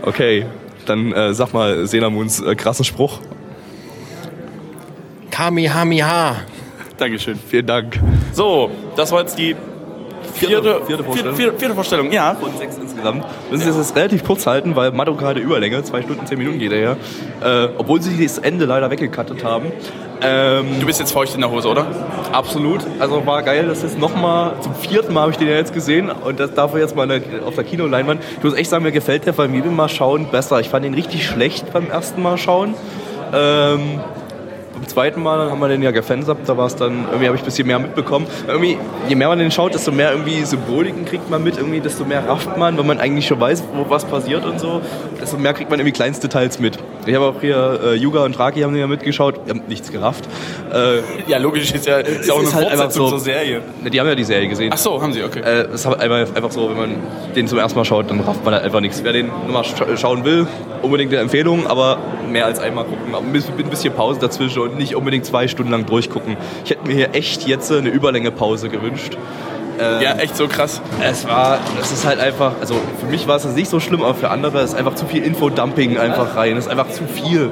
[SPEAKER 1] Okay, dann äh, sag mal Sailor Moons äh, krassen Spruch.
[SPEAKER 3] Kamehameha.
[SPEAKER 2] Dankeschön.
[SPEAKER 1] Vielen Dank.
[SPEAKER 2] So, das war jetzt die vierte,
[SPEAKER 1] vierte Vorstellung.
[SPEAKER 2] Vierte, vierte Vorstellung, ja.
[SPEAKER 1] Von sechs insgesamt. Wir müssen das jetzt relativ kurz halten, weil Madoka hatte Überlänge. Zwei Stunden, zehn Minuten geht er ja. Äh, obwohl sie das Ende leider weggekattet haben. Ähm,
[SPEAKER 2] Du bist jetzt feucht in der Hose, oder?
[SPEAKER 1] Absolut. Also war geil, dass jetzt nochmal, zum vierten Mal habe ich den ja jetzt gesehen und das darf er jetzt mal auf der Kinoleinwand. Ich muss echt sagen, mir gefällt der beim jedem Mal schauen besser. Ich fand ihn richtig schlecht beim ersten Mal schauen. Ähm, beim zweiten Mal haben wir den ja gefansappt, da war es dann, irgendwie habe ich ein bisschen mehr mitbekommen. Irgendwie, je mehr man den schaut, desto mehr irgendwie Symboliken kriegt man mit, irgendwie, desto mehr rafft man, weil man eigentlich schon weiß, wo was passiert und so, desto mehr kriegt man irgendwie Kleinstdetails mit. Ich habe auch hier, äh, Yuga und Raki haben ja mitgeschaut, wir haben nichts gerafft. Äh,
[SPEAKER 2] Ja, logisch, ist ja, ist ja auch
[SPEAKER 1] ist
[SPEAKER 2] eine
[SPEAKER 1] halt einfach
[SPEAKER 2] Fortsetzung
[SPEAKER 1] so-
[SPEAKER 2] zur Serie.
[SPEAKER 1] Ne, Die haben ja die Serie gesehen.
[SPEAKER 2] Ach so, haben sie, okay.
[SPEAKER 1] Äh, es ist halt einfach, so, wenn man den zum ersten Mal schaut, dann rafft man halt einfach nichts. Wer den nochmal scha schauen will, unbedingt eine Empfehlung, aber mehr als einmal gucken. Ein bisschen Pause dazwischen und nicht unbedingt zwei Stunden lang durchgucken. Ich hätte mir hier echt jetzt eine Überlänge-Pause gewünscht.
[SPEAKER 2] ja, echt so krass.
[SPEAKER 1] Es war, es ist halt einfach, also für mich war es nicht so schlimm, aber für andere ist einfach zu viel Infodumping einfach rein. Es ist einfach zu viel.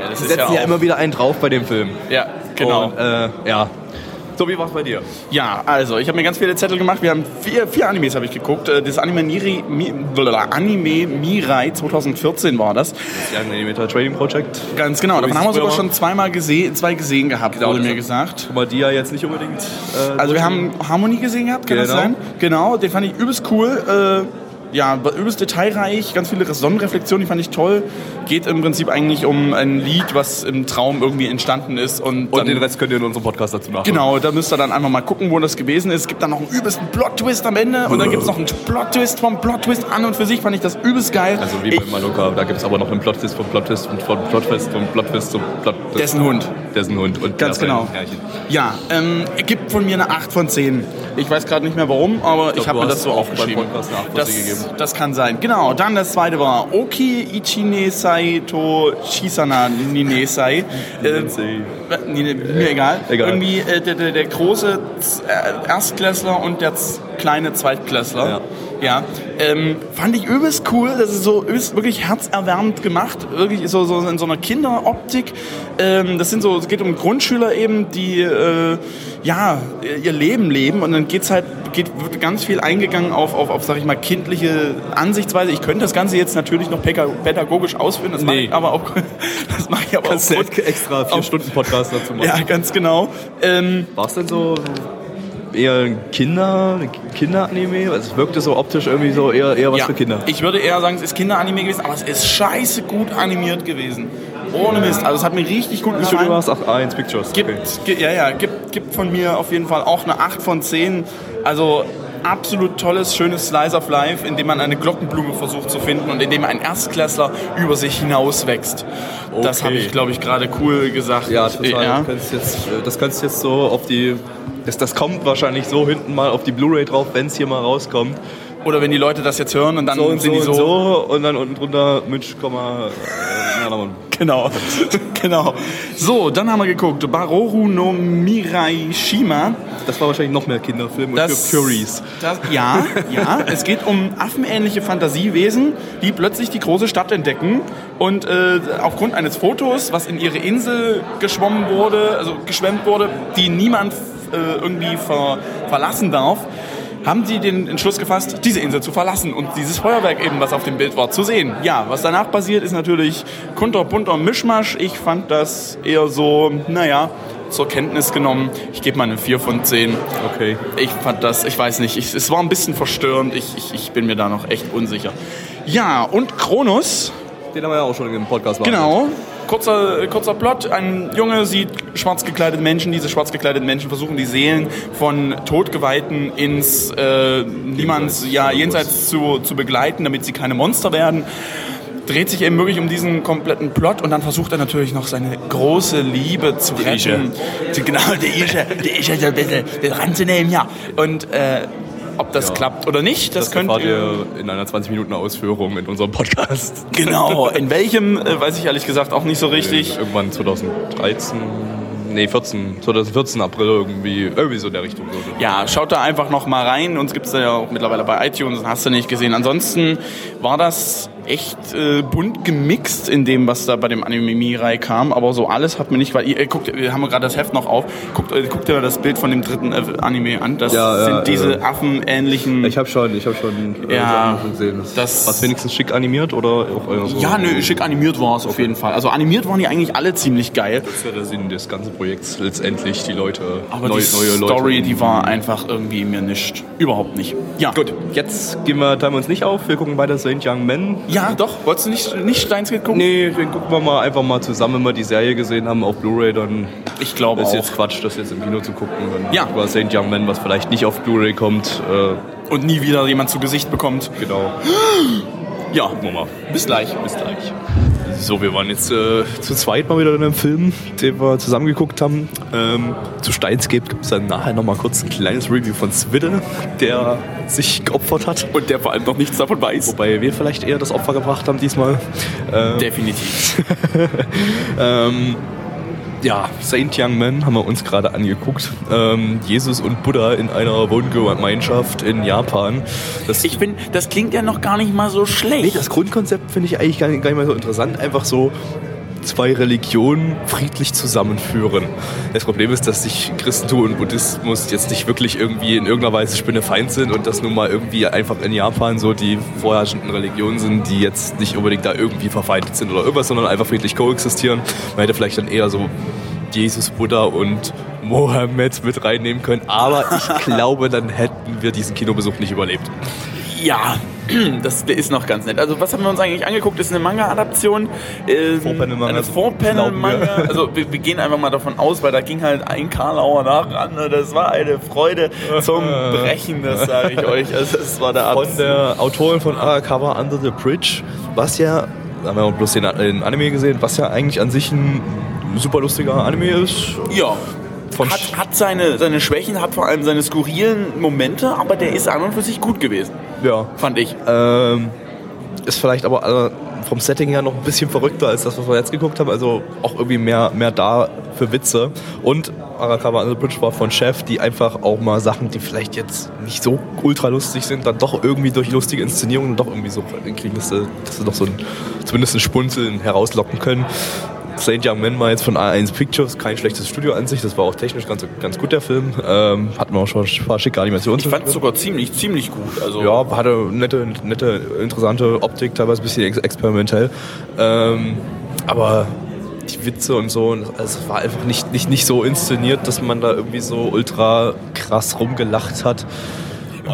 [SPEAKER 2] Ja, das
[SPEAKER 1] Sie setzen ja, immer wieder einen drauf bei dem Film.
[SPEAKER 2] Ja, genau.
[SPEAKER 1] Und, äh, ja. War es bei dir?
[SPEAKER 2] Ja, also ich habe mir ganz viele Zettel gemacht. Wir haben vier, vier Animes habe ich geguckt. Äh, Das Anime, Niri, Mi, Anime Mirai 2014 war das.
[SPEAKER 1] Das Young Animator Trading Project.
[SPEAKER 2] Ganz genau.
[SPEAKER 1] So
[SPEAKER 2] Davon haben wir sogar schon zweimal gesehen, zwei gesehen gehabt,
[SPEAKER 1] Genau,
[SPEAKER 2] wurde
[SPEAKER 1] das
[SPEAKER 2] mir gesagt.
[SPEAKER 1] Guck mal, die ja jetzt nicht unbedingt. Äh,
[SPEAKER 2] Also wir haben Harmonie gesehen gehabt, kann das
[SPEAKER 1] Genau.
[SPEAKER 2] sein? Genau, den fand ich übelst cool. Äh, ja, übelst detailreich, ganz viele Sonnenreflexionen, die fand ich toll. Geht im Prinzip eigentlich um ein Lied, was im Traum irgendwie entstanden ist. Und,
[SPEAKER 1] Und
[SPEAKER 2] dann,
[SPEAKER 1] den Rest könnt ihr in unserem Podcast dazu nachhören.
[SPEAKER 2] Genau, da müsst ihr dann einfach mal gucken, wo das gewesen ist. Es gibt dann noch einen übelsten Plot-Twist am Ende und dann gibt es noch einen Plot-Twist vom Plot-Twist an und für sich fand ich das übelst geil.
[SPEAKER 1] Also wie
[SPEAKER 2] ich,
[SPEAKER 1] bei Maloka, da gibt es aber noch einen Plot-Twist vom Plot-Twist und von Plot-Twist vom Plot-Twist zum plot
[SPEAKER 2] Dessen Hund.
[SPEAKER 1] Dessen Hund. Und
[SPEAKER 2] Ganz
[SPEAKER 1] der
[SPEAKER 2] genau. Ja, ähm, gibt von mir eine 8 von 10. Ich weiß gerade nicht mehr warum, aber ich,
[SPEAKER 1] glaub,
[SPEAKER 2] habe mir das so
[SPEAKER 1] auch
[SPEAKER 2] aufgeschrieben.
[SPEAKER 1] Podcast eine 8 von
[SPEAKER 2] das,
[SPEAKER 1] 10 gegeben.
[SPEAKER 2] Das kann sein. Genau, dann das zweite war Oki Ichine Saito Shisana Ninesai. Äh, Nine- mir egal.
[SPEAKER 1] Egal.
[SPEAKER 2] Irgendwie äh, der, der, der große äh, Erstklässler und der kleine Zweitklässler.
[SPEAKER 1] Ja.
[SPEAKER 2] Ja, ähm, fand ich übelst cool. Das ist so übelst, wirklich herzerwärmend gemacht. Wirklich so, so in so einer Kinderoptik. Ähm, das sind so, es geht um Grundschüler eben, die äh, ja ihr Leben leben und dann geht's halt geht wird ganz viel eingegangen auf, auf, auf sag ich mal kindliche Ansichtsweise. Ich könnte das Ganze jetzt natürlich noch pädagogisch ausführen, das mache
[SPEAKER 1] Nee.
[SPEAKER 2] ich aber auch das mache ich aber
[SPEAKER 1] Kannst du
[SPEAKER 2] aufgrund-
[SPEAKER 1] extra vier
[SPEAKER 2] auf-
[SPEAKER 1] Stunden Podcast dazu machen.
[SPEAKER 2] Ja, ganz genau. Ähm,
[SPEAKER 1] War es denn so eher ein Kinder, Kinderanime? Also es wirkte so optisch irgendwie so eher, eher was
[SPEAKER 2] ja,
[SPEAKER 1] für Kinder.
[SPEAKER 2] Ich würde eher sagen, es ist Kinderanime gewesen, aber es ist scheiße gut animiert gewesen. Ohne Mist. Also es hat mir richtig gut gefallen.
[SPEAKER 1] war es? Ach, eins Pictures.
[SPEAKER 2] Gibt,
[SPEAKER 1] Okay.
[SPEAKER 2] ja, ja, gibt, gibt von mir auf jeden Fall auch eine 8 von 10. Also absolut tolles, schönes Slice of Life, in dem man eine Glockenblume versucht zu finden und in dem ein Erstklässler über sich hinauswächst. Das
[SPEAKER 1] Okay.
[SPEAKER 2] habe ich, glaube ich, gerade cool gesagt.
[SPEAKER 1] Ja, total.
[SPEAKER 2] Ja.
[SPEAKER 1] Das, kannst jetzt, äh, das kannst jetzt so auf die. Das, das kommt wahrscheinlich so hinten mal auf die Blu-ray drauf, wenn es hier mal rauskommt.
[SPEAKER 2] Oder wenn die Leute das jetzt hören und dann
[SPEAKER 1] So und
[SPEAKER 2] sind
[SPEAKER 1] so,
[SPEAKER 2] die
[SPEAKER 1] und
[SPEAKER 2] so.
[SPEAKER 1] so und dann unten drunter Komma, äh.
[SPEAKER 2] Genau, genau. So, dann haben wir geguckt. Baroru no Mirai Shima.
[SPEAKER 1] Das war wahrscheinlich noch mehr Kinderfilm und
[SPEAKER 2] Das,
[SPEAKER 1] für Curies.
[SPEAKER 2] Das, ja, ja. Es geht um affenähnliche Fantasiewesen, die plötzlich die große Stadt entdecken und äh, aufgrund eines Fotos, was in ihre Insel geschwommen wurde, also geschwemmt wurde, die niemand äh, irgendwie ver, verlassen darf, haben sie den Entschluss gefasst, diese Insel zu verlassen und dieses Feuerwerk eben, was auf dem Bild war, zu sehen. Ja, was danach passiert, ist natürlich kunterbunter Mischmasch. Ich fand das eher so, naja, zur Kenntnis genommen. Ich gebe mal eine 4 von 10.
[SPEAKER 1] Okay.
[SPEAKER 2] Ich fand das, ich weiß nicht, ich, es war ein bisschen verstörend. Ich, ich, ich bin mir da noch echt unsicher. Ja, und Kronos,
[SPEAKER 1] Den haben wir ja auch schon im Podcast
[SPEAKER 2] genau. Kurzer, kurzer Plot. Ein Junge sieht schwarz gekleidete Menschen. Diese schwarz gekleideten Menschen versuchen, die Seelen von Todgeweihten ins äh, Niemands, ja, jenseits zu, zu begleiten, damit sie keine Monster werden. Dreht sich eben wirklich um diesen kompletten Plot und dann versucht er natürlich noch seine große Liebe zu retten. Die, genau, die Ische, die Ische so ein bisschen ranzunehmen, ja. Und äh, ob das
[SPEAKER 1] Ja.
[SPEAKER 2] klappt oder nicht, das,
[SPEAKER 1] Das
[SPEAKER 2] könnt ihr...
[SPEAKER 1] in einer 20 Minuten Ausführung in unserem Podcast.
[SPEAKER 2] Genau, in welchem, äh, weiß ich ehrlich gesagt auch nicht so richtig.
[SPEAKER 1] Irgendwann 2013, nee 14, 2014 April irgendwie, irgendwie so in der Richtung.
[SPEAKER 2] Ja, schaut da einfach noch mal rein. Uns gibt's da ja auch mittlerweile bei iTunes, hast du nicht gesehen. Ansonsten war das echt äh, bunt gemixt in dem, was da bei dem Anime Mirai kam, aber so alles hat mir nicht, weil ihr, guckt, wir haben gerade das Heft noch auf, guckt, äh, guckt ihr das Bild von dem dritten äh, Anime an, das
[SPEAKER 1] Ja, ja,
[SPEAKER 2] sind diese
[SPEAKER 1] ja.
[SPEAKER 2] affenähnlichen...
[SPEAKER 1] Ich habe schon, ich habe schon äh,
[SPEAKER 2] Ja,
[SPEAKER 1] Sachen gesehen.
[SPEAKER 2] das-
[SPEAKER 1] Was wenigstens schick animiert oder auch eher so?
[SPEAKER 2] ja, nö, schick animiert war es auf jeden Fall. Also animiert waren die eigentlich alle ziemlich geil.
[SPEAKER 1] Das ist ja der Sinn des ganzen Projekts, letztendlich die Leute,
[SPEAKER 2] Aber
[SPEAKER 1] neue,
[SPEAKER 2] die
[SPEAKER 1] neue Leute.
[SPEAKER 2] Story, die war einfach irgendwie mir nicht. Überhaupt nicht. Ja.
[SPEAKER 1] Gut, jetzt gehen wir, teilen wir uns nicht auf. Wir gucken weiter Saint Young Men.
[SPEAKER 2] Ja, doch. Wolltest du nicht, nicht Steins gucken?
[SPEAKER 1] Nee, den gucken wir mal einfach mal zusammen, wenn wir die Serie gesehen haben auf Blu-ray, dann
[SPEAKER 2] Ich glaube
[SPEAKER 1] ist
[SPEAKER 2] auch.
[SPEAKER 1] jetzt Quatsch, das jetzt im Kino zu gucken. Dann
[SPEAKER 2] Ja.
[SPEAKER 1] Über Saint Young Men, was vielleicht nicht auf Blu-ray kommt. Äh,
[SPEAKER 2] Und nie wieder jemand zu Gesicht bekommt.
[SPEAKER 1] genau.
[SPEAKER 2] Ja.
[SPEAKER 1] Gucken wir mal.
[SPEAKER 2] Bis gleich.
[SPEAKER 1] Bis gleich. So, wir waren jetzt äh, zu zweit mal wieder in einem Film, den wir zusammen geguckt haben. Ähm, zu Steinscape gibt es dann nachher noch mal kurz ein kleines Review von Swidde, der sich geopfert hat.
[SPEAKER 2] Und der vor allem noch nichts davon weiß.
[SPEAKER 1] Wobei wir vielleicht eher das Opfer gebracht haben diesmal. Äh,
[SPEAKER 2] Definitiv.
[SPEAKER 1] ähm, ja, Saint Young Men haben wir uns gerade angeguckt. Ähm, Jesus und Buddha in einer Wohngemeinschaft in Japan. Das,
[SPEAKER 2] Ich finde, das klingt ja noch gar nicht mal so schlecht.
[SPEAKER 1] nee, das Grundkonzept finde ich eigentlich gar nicht, gar nicht mal so interessant. Einfach so zwei Religionen friedlich zusammenführen. Das Problem ist, dass sich Christentum und Buddhismus jetzt nicht wirklich irgendwie in irgendeiner Weise spinnefeind sind und das nun mal irgendwie einfach in Japan so die vorherrschenden Religionen sind, die jetzt nicht unbedingt da irgendwie verfeindet sind oder irgendwas, sondern einfach friedlich koexistieren. Man hätte vielleicht dann eher so Jesus, Buddha und Mohammed mit reinnehmen können, aber ich glaube, dann hätten wir diesen Kinobesuch nicht überlebt.
[SPEAKER 2] Ja, das ist noch ganz nett. Also was haben wir uns eigentlich angeguckt? Das ist eine Manga-Adaption. Ähm,
[SPEAKER 1] Four-Panel-Manga.
[SPEAKER 2] Eine
[SPEAKER 1] wir.
[SPEAKER 2] Also wir, wir gehen einfach mal davon aus, weil da ging halt ein Karlauer nach ran. Das war eine Freude zum Brechen, das sage ich euch. Also, das war der
[SPEAKER 1] von
[SPEAKER 2] Abs
[SPEAKER 1] der Autorin von Arakawa Under the Bridge, was ja, da haben wir bloß den, den Anime gesehen, was ja eigentlich an sich ein super lustiger Anime ist.
[SPEAKER 2] Ja.
[SPEAKER 1] Von
[SPEAKER 2] Hat, hat seine, seine Schwächen, hat vor allem seine skurrilen Momente, aber der ist an und für sich gut gewesen,
[SPEAKER 1] ja.
[SPEAKER 2] fand ich.
[SPEAKER 1] Ähm, ist vielleicht aber äh, vom Setting her noch ein bisschen verrückter als das, was wir jetzt geguckt haben. Also auch irgendwie mehr, mehr da für Witze. Und Arakawa Under the Bridge war von Chef, die einfach auch mal Sachen, die vielleicht jetzt nicht so ultra lustig sind, dann doch irgendwie durch lustige Inszenierungen doch irgendwie so kriegen, dass sie, dass sie doch so ein, zumindest ein Spunzeln herauslocken können. Saint Young Man war jetzt von A1 Pictures, kein schlechtes Studio an sich, das war auch technisch ganz, ganz gut der Film. Ähm, hatten wir auch schon ein paar schicke Animationen.
[SPEAKER 2] Ich fand es sogar ziemlich, ziemlich gut. Also
[SPEAKER 1] Ja, hatte nette, nette, interessante Optik, teilweise ein bisschen ex experimentell. Ähm, aber die Witze und so, also es war einfach nicht, nicht, nicht so inszeniert, dass man da irgendwie so ultra krass rumgelacht hat.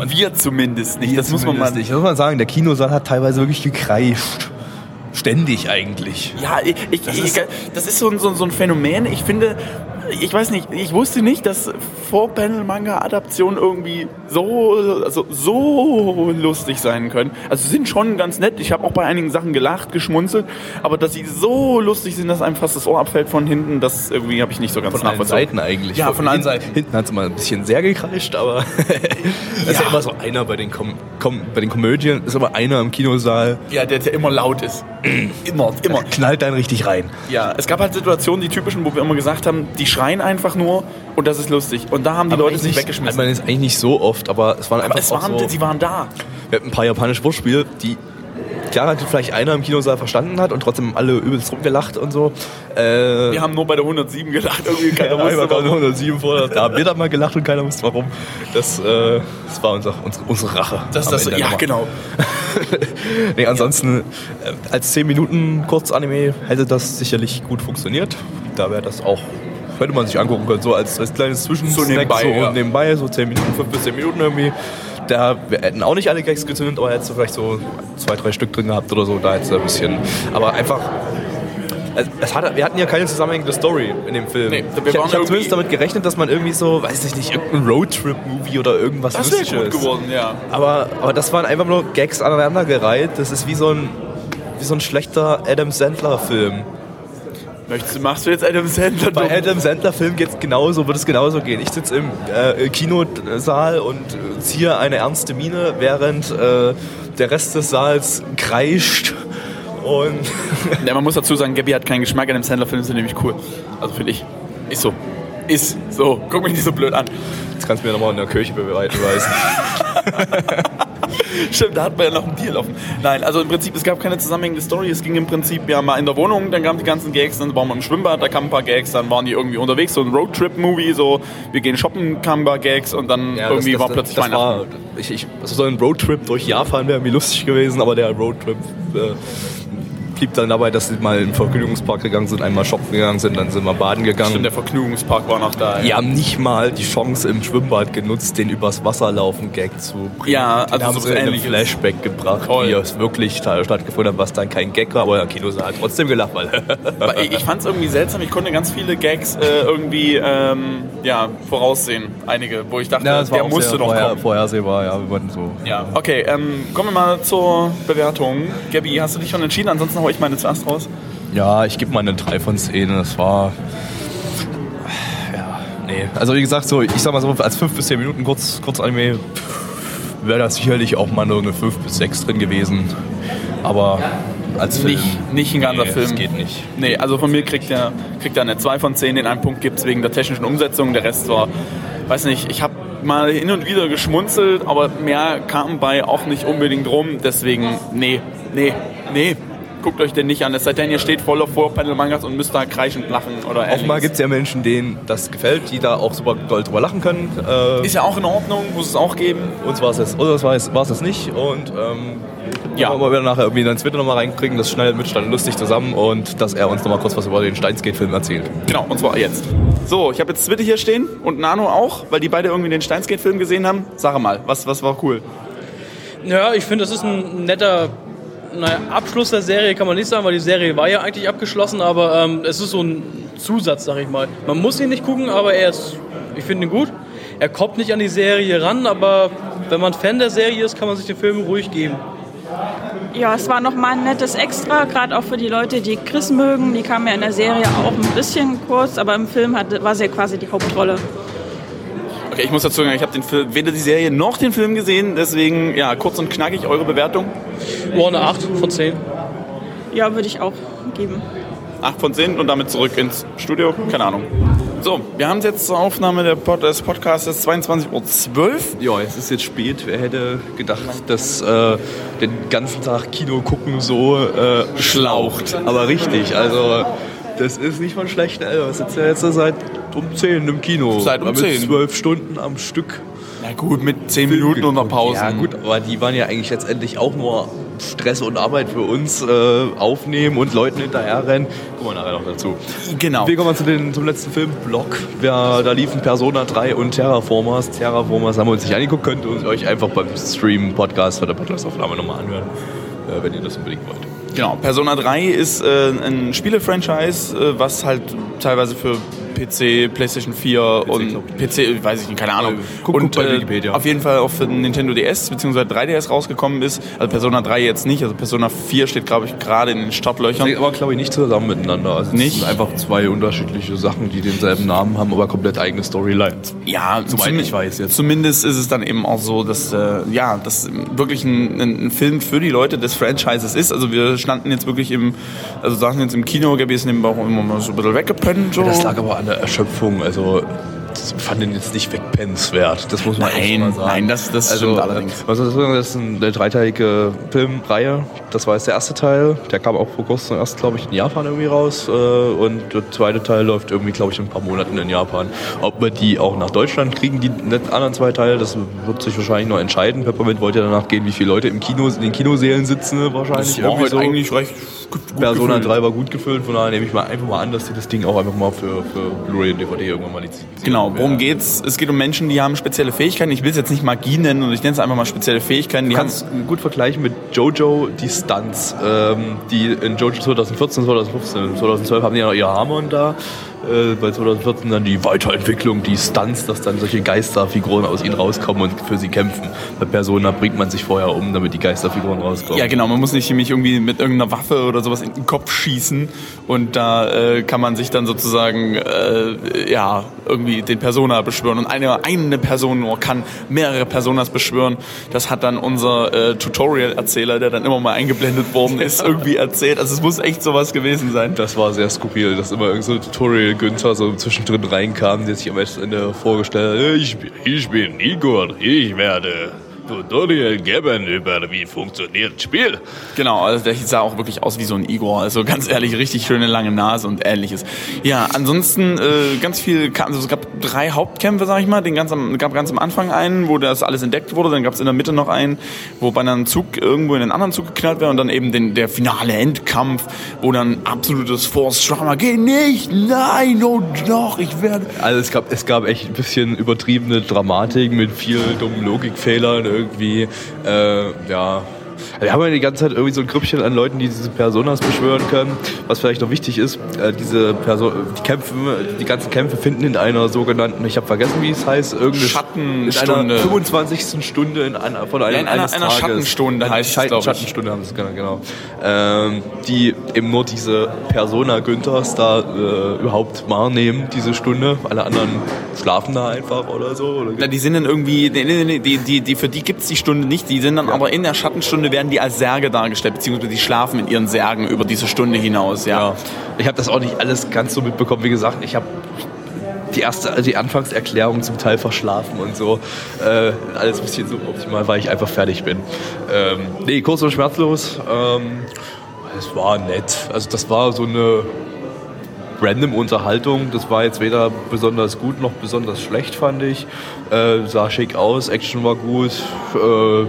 [SPEAKER 2] wir zumindest nicht. Das muss man mal
[SPEAKER 1] nicht. Das muss man sagen, der Kinosaal hat teilweise wirklich gekreischt. Ständig eigentlich.
[SPEAKER 2] Ja, ich, ich, das, ist, ich, das ist so ein, so, ein- so ein Phänomen. Ich finde, ich weiß nicht, ich wusste nicht, dass Four-Panel-Manga-Adaptionen irgendwie so, also so lustig sein können. Also sind schon ganz nett. Ich habe auch bei einigen Sachen gelacht, geschmunzelt, aber dass sie so lustig sind, dass einem fast das Ohr abfällt von hinten, das irgendwie habe ich nicht so ganz
[SPEAKER 1] Von allen
[SPEAKER 2] nachvollzogen.
[SPEAKER 1] Seiten eigentlich.
[SPEAKER 2] Ja, von allen
[SPEAKER 1] hinten,
[SPEAKER 2] Seiten.
[SPEAKER 1] Hinten hat es mal ein bisschen sehr gekreischt, aber es ist ja immer so einer bei den, Kom Kom bei den Komödien, ist aber einer im Kinosaal,
[SPEAKER 2] Ja, der, der immer laut ist. immer, immer.
[SPEAKER 1] knallt einen richtig rein.
[SPEAKER 2] Ja, es gab halt Situationen, die typischen, wo wir immer gesagt haben, die schreien einfach nur und das ist lustig. Und da haben die Leute sich weggeschmissen.
[SPEAKER 1] Ich meine, das ist eigentlich nicht so oft, aber es waren einfach
[SPEAKER 2] Aber es
[SPEAKER 1] auch
[SPEAKER 2] waren,
[SPEAKER 1] so,
[SPEAKER 2] sie waren da.
[SPEAKER 1] wir hatten ein paar japanische Wortspiele, die klar hat vielleicht einer im Kinosaal verstanden hat und trotzdem alle übelst rumgelacht und so. Äh,
[SPEAKER 2] Wir haben nur bei der 107 gelacht. Irgendwie keiner
[SPEAKER 1] ja,
[SPEAKER 2] wusste warum.
[SPEAKER 1] 107 vor, da haben wir dann mal gelacht und keiner wusste warum. Das, äh, das war unser, unsere, unsere Rache.
[SPEAKER 2] Das, das, ja,
[SPEAKER 1] nochmal.
[SPEAKER 2] genau.
[SPEAKER 1] Nee, ansonsten, äh, als 10 Minuten Kurzanime hätte das sicherlich gut funktioniert. Da wäre das auch, hätte man sich angucken können, so als, als kleines Zwischensnack,
[SPEAKER 2] So nebenbei,
[SPEAKER 1] so
[SPEAKER 2] ja.
[SPEAKER 1] nebenbei, so 10 Minuten, 5 bis 10 Minuten irgendwie. Da wir hätten auch nicht alle Gags gezündet, aber hättest du vielleicht so zwei, drei Stück drin gehabt oder so, da hättest du ein bisschen, aber einfach, es, hat, wir hatten ja keine zusammenhängende Story in dem Film.
[SPEAKER 2] Nee, wir
[SPEAKER 1] ich
[SPEAKER 2] waren
[SPEAKER 1] ich habe zumindest damit gerechnet, dass man irgendwie so, weiß ich nicht, irgendein Roadtrip-Movie oder irgendwas
[SPEAKER 2] Das wäre
[SPEAKER 1] Lustiges.
[SPEAKER 2] gut geworden, ja.
[SPEAKER 1] Aber, aber das waren einfach nur Gags aneinandergereiht. Das ist wie so ein, wie so ein schlechter Adam Sandler-Film.
[SPEAKER 2] Möchtest machst du jetzt Adam Sandler?
[SPEAKER 1] Bei? Adam Sandler-Film geht's genauso, wird es genauso gehen. Ich sitze im äh, Kinosaal und äh, ziehe eine ernste Miene, während äh, der Rest des Saals kreischt. Und
[SPEAKER 2] Ja, man muss dazu sagen, Gabby hat keinen Geschmack. Adam Sandler-Filme sind nämlich cool. Also finde ich. Ist so. Ist so. Guck mich nicht so blöd an.
[SPEAKER 1] jetzt kannst du mir nochmal in der Kirche beweisen.
[SPEAKER 2] Stimmt, da hat man ja noch ein Bier laufen. Nein, also im Prinzip, es gab keine zusammenhängende Story. Es ging im Prinzip ja mal in der Wohnung, dann kamen die ganzen Gags, dann waren wir im Schwimmbad, da kamen ein paar Gags, dann waren die irgendwie unterwegs, so ein Roadtrip-Movie, so wir gehen shoppen, kamen ein paar Gags und dann
[SPEAKER 1] Ja,
[SPEAKER 2] irgendwie
[SPEAKER 1] das,
[SPEAKER 2] war
[SPEAKER 1] das,
[SPEAKER 2] plötzlich
[SPEAKER 1] das
[SPEAKER 2] Weihnachten.
[SPEAKER 1] war, ich, ich, also so ein Roadtrip durch Japan wäre mir lustig gewesen, aber der Roadtrip äh, blieb dann dabei, dass sie mal in den Vergnügungspark gegangen sind, einmal shoppen gegangen sind, dann sind wir baden gegangen.
[SPEAKER 2] Stimmt, der Vergnügungspark war noch da.
[SPEAKER 1] Die haben nicht mal die Chance im Schwimmbad genutzt, den übers Wasser laufen Gag zu bringen.
[SPEAKER 2] Ja,
[SPEAKER 1] den
[SPEAKER 2] also
[SPEAKER 1] haben
[SPEAKER 2] sowas
[SPEAKER 1] sie in einem. Flashback gebracht,
[SPEAKER 2] Toll.
[SPEAKER 1] wie es wirklich sta- stattgefunden hat, was dann kein Gag war, aber der Kinosaal hat trotzdem gelacht, weil
[SPEAKER 2] ich, fand es irgendwie seltsam, ich konnte ganz viele Gags äh, irgendwie ähm, ja, voraussehen. Einige, wo ich dachte, der musste doch kommen.
[SPEAKER 1] vorhersehbar, ja, wir wollten so.
[SPEAKER 2] Ja, okay, ähm, kommen wir mal zur Bewertung. Gabi, hast du dich schon entschieden? Ansonsten hau ich meine zuerst raus.
[SPEAKER 1] Ja, ich gebe mal eine 3 von 10. Das war. Ja, nee. Also, wie gesagt, so, ich sag mal so, als 5 bis 10 Minuten kurz, kurz Anime wäre das sicherlich auch mal nur eine 5 bis 6 drin gewesen. Aber als Film.
[SPEAKER 2] Nicht, nicht ein ganzer
[SPEAKER 1] nee,
[SPEAKER 2] Film.
[SPEAKER 1] Das geht nicht.
[SPEAKER 2] Nee, also von mir kriegt er, kriegt er eine 2 von 10. Den einen Punkt gibt es wegen der technischen Umsetzung. Der Rest war, weiß nicht, ich habe mal hin und wieder geschmunzelt, aber mehr kam bei auch nicht unbedingt rum. Deswegen, nee, nee, nee. Guckt euch den nicht an. Es sei denn, ihr steht voller Vorpanel-Mangas und müsst da kreischend lachen oder
[SPEAKER 1] Offenbar gibt es ja Menschen, denen das gefällt, die da auch super doll drüber lachen können. Äh,
[SPEAKER 2] Ist ja auch in Ordnung, muss es auch geben.
[SPEAKER 1] uns war es jetzt, oder war es, war es nicht. Und ähm,
[SPEAKER 2] Ja.
[SPEAKER 1] ja, wir werden nachher irgendwie dann Twitter nochmal reinkriegen, das schnell mit stand lustig zusammen und dass er uns nochmal kurz was über den Steinsgate-Film erzählt.
[SPEAKER 2] Genau, und zwar jetzt. So, ich habe jetzt Zwitte hier stehen und Nano auch, weil die beide irgendwie den Steinsgate-Film gesehen haben. Sag mal, was, was war cool?
[SPEAKER 4] Ja, ich finde, das ist ein netter naja, Abschluss der Serie, kann man nicht sagen, weil die Serie war ja eigentlich abgeschlossen, aber ähm, es ist so ein Zusatz, sag ich mal. Man muss ihn nicht gucken, aber er ist, ich finde ihn gut. Er kommt nicht an die Serie ran, aber wenn man Fan der Serie ist, kann man sich den Film ruhig geben.
[SPEAKER 5] Ja, es war nochmal ein nettes Extra, gerade auch für die Leute, die Chris mögen. Die kam ja in der Serie auch ein bisschen kurz, aber im Film hat, war sie quasi die Hauptrolle.
[SPEAKER 2] Okay, ich muss dazu sagen, ich habe den Film, weder die Serie noch den Film gesehen, deswegen ja, kurz und knackig eure Bewertung.
[SPEAKER 4] War eine 8 von 10.
[SPEAKER 5] Ja, würde ich auch geben.
[SPEAKER 2] 8 von 10 und damit zurück ins Studio. Keine Ahnung. So, wir haben jetzt zur Aufnahme der Pod des Podcasts 22.12 Uhr.
[SPEAKER 1] Ja, es ist jetzt spät. Wer hätte gedacht, dass äh, den ganzen Tag Kino gucken so äh, schlaucht. Aber richtig, also das ist nicht mal schlecht. Alter. Wir sitzen ja jetzt seit um 10 im Kino.
[SPEAKER 2] Seit um
[SPEAKER 1] Mit
[SPEAKER 2] 10.
[SPEAKER 1] zwölf Stunden am Stück.
[SPEAKER 2] Na gut, mit 10 Minuten unter Pause.
[SPEAKER 1] Ja gut, aber die waren ja eigentlich letztendlich auch nur Stress und Arbeit für uns äh, aufnehmen und Leuten hinterherrennen. Kommen wir nachher noch dazu.
[SPEAKER 2] Genau.
[SPEAKER 1] Wir kommen zu den, zum letzten Film, Block. Ja, da liefen Persona 3 und Terraformers. Terraformers haben wir uns nicht angeguckt, könnt ihr euch einfach beim Stream, Podcast oder Podcast-Aufnahme nochmal anhören, äh, wenn ihr das unbedingt wollt.
[SPEAKER 2] Genau, Persona 3 ist äh, ein Spiele-Franchise, äh, was halt teilweise für PC, PlayStation 4 und
[SPEAKER 1] glaub
[SPEAKER 2] PC, weiß ich nicht, keine Ahnung.
[SPEAKER 1] Guck-
[SPEAKER 2] und
[SPEAKER 1] guck bei
[SPEAKER 2] äh,
[SPEAKER 1] Wikipedia.
[SPEAKER 2] auf jeden Fall auch für den Nintendo DS bzw. 3DS rausgekommen ist. Also Persona 3 jetzt nicht, also Persona 4 steht, glaube ich, gerade in den Startlöchern.
[SPEAKER 1] Aber, glaube ich, nicht zusammen miteinander. Also es
[SPEAKER 2] Nicht?
[SPEAKER 1] sind einfach zwei unterschiedliche Sachen, die denselben Namen haben, aber komplett eigene Storylines.
[SPEAKER 2] Ja,
[SPEAKER 1] Soweit ich weiß jetzt.
[SPEAKER 2] Zumindest ist es dann eben auch so, dass äh, ja, das wirklich ein, ein, Film für die Leute des Franchises ist. Also wir standen jetzt wirklich im, also saßen jetzt im Kino, Gabi ist nebenbei auch immer mal so ein bisschen weggepennt. So.
[SPEAKER 1] Das lag aber an der Erschöpfung. Also fand den jetzt nicht wegpennenswert. Das muss man
[SPEAKER 2] Nein,
[SPEAKER 1] echt mal sagen.
[SPEAKER 2] nein, das- das
[SPEAKER 1] also,
[SPEAKER 2] stimmt allerdings.
[SPEAKER 1] Sagen, das ist eine dreiteilige Filmreihe. Das war jetzt der erste Teil. Der kam auch vor kurzem erst, glaube ich, in Japan irgendwie raus. Äh, Und der zweite Teil läuft irgendwie, glaube ich, in ein paar Monaten in Japan. Ob wir die auch nach Deutschland kriegen, die anderen zwei Teile, das wird sich wahrscheinlich noch entscheiden. Peppermint wollte ja danach gehen, wie viele Leute im Kino, in den Kinosälen sitzen wahrscheinlich.
[SPEAKER 2] das war heute eigentlich recht gut,
[SPEAKER 1] Persona
[SPEAKER 2] gefüllt.
[SPEAKER 1] 3 war gut gefüllt, von daher nehme ich mal einfach mal an, dass die das Ding auch einfach mal für, für Blu-ray und DVD irgendwann mal lizenzieren.
[SPEAKER 2] Genau, worum
[SPEAKER 1] Ja.
[SPEAKER 2] geht's? Es geht um Menschen, die haben spezielle Fähigkeiten. Ich will es jetzt nicht Magie nennen, und ich nenne es einfach mal spezielle Fähigkeiten. Die
[SPEAKER 1] Du kannst gut vergleichen mit Jojo die Stunts, ähm, die in Jojo 2014, 2015, 2012 haben die ja noch ihr Harmon da. Äh, bei 2014 dann die Weiterentwicklung, die Stunts, dass dann solche Geisterfiguren aus ihnen rauskommen und für sie kämpfen. Bei Persona bringt man sich vorher um, damit die Geisterfiguren rauskommen.
[SPEAKER 2] Ja, genau. Man muss nicht mich irgendwie mit irgendeiner Waffe oder sowas in den Kopf schießen und da äh, kann man sich dann sozusagen äh, ja irgendwie den Persona beschwören und eine eine Person nur kann mehrere Personas beschwören. Das hat dann unser äh, Tutorial-Erzähler, der dann immer mal eingeblendet worden ist, irgendwie erzählt. Also es muss echt sowas gewesen sein.
[SPEAKER 1] Das war sehr skurril, dass immer irgend so ein Günther so zwischendrin reinkam, der sich am Ende vorgestellt hat, ich bin, ich bin Igor, ich werde Tutorial geben über wie funktioniert Spiel.
[SPEAKER 2] Genau, also der sah auch wirklich aus wie so ein Igor. Also ganz ehrlich, richtig schöne lange Nase und ähnliches. Ja, ansonsten äh, ganz viel, also es gab drei Hauptkämpfe, sag ich mal. Den ganz am, gab ganz am Anfang einen, wo das alles entdeckt wurde. Dann gab es in der Mitte noch einen, wo bei einem Zug irgendwo in einen anderen Zug geknallt wäre und dann eben den, der finale Endkampf, wo dann absolutes Force Drama, geh nicht, nein, oh doch, ich werde.
[SPEAKER 1] Also es gab, es gab echt ein bisschen übertriebene Dramatik mit viel dummen Logikfehlern irgendwie. Äh, ja, wir haben ja die ganze Zeit irgendwie so ein Grüppchen an Leuten, die diese Personas beschwören können. Was vielleicht noch wichtig ist, äh, diese Person, die Kämpfe, die ganzen Kämpfe finden in einer sogenannten, ich habe vergessen, wie es heißt, irgendeine
[SPEAKER 2] Schattenstunde.
[SPEAKER 1] In einer 25. Stunde in einer, von einem,
[SPEAKER 2] Ja, in einer-
[SPEAKER 1] eines
[SPEAKER 2] einer
[SPEAKER 1] Tages.
[SPEAKER 2] Schattenstunde heißt es,
[SPEAKER 1] Schat-
[SPEAKER 2] glaub ich.
[SPEAKER 1] Schattenstunde haben sie es genau, genau. Ähm, die eben nur diese Persona Günthers da äh, überhaupt wahrnehmen, diese Stunde. Alle anderen schlafen da einfach oder so. Oder
[SPEAKER 2] Na, die sind dann irgendwie, nee, nee, nee, die, die, die, für die gibt's die Stunde nicht. Die sind dann aber in der Schattenstunde werden die als Särge dargestellt, beziehungsweise die schlafen in ihren Särgen über diese Stunde hinaus, ja.
[SPEAKER 1] Ja. Ich habe das auch nicht alles ganz so mitbekommen. Wie gesagt, ich habe die erste, also die Anfangserklärung zum Teil verschlafen und so. Äh, alles ein bisschen suboptimal, weil ich einfach fertig bin. Ähm, nee, kurz und schmerzlos. Ähm, es war nett. Also das war so eine random Unterhaltung. Das war jetzt weder besonders gut noch besonders schlecht, fand ich. Äh, sah schick aus, Action war gut. Äh,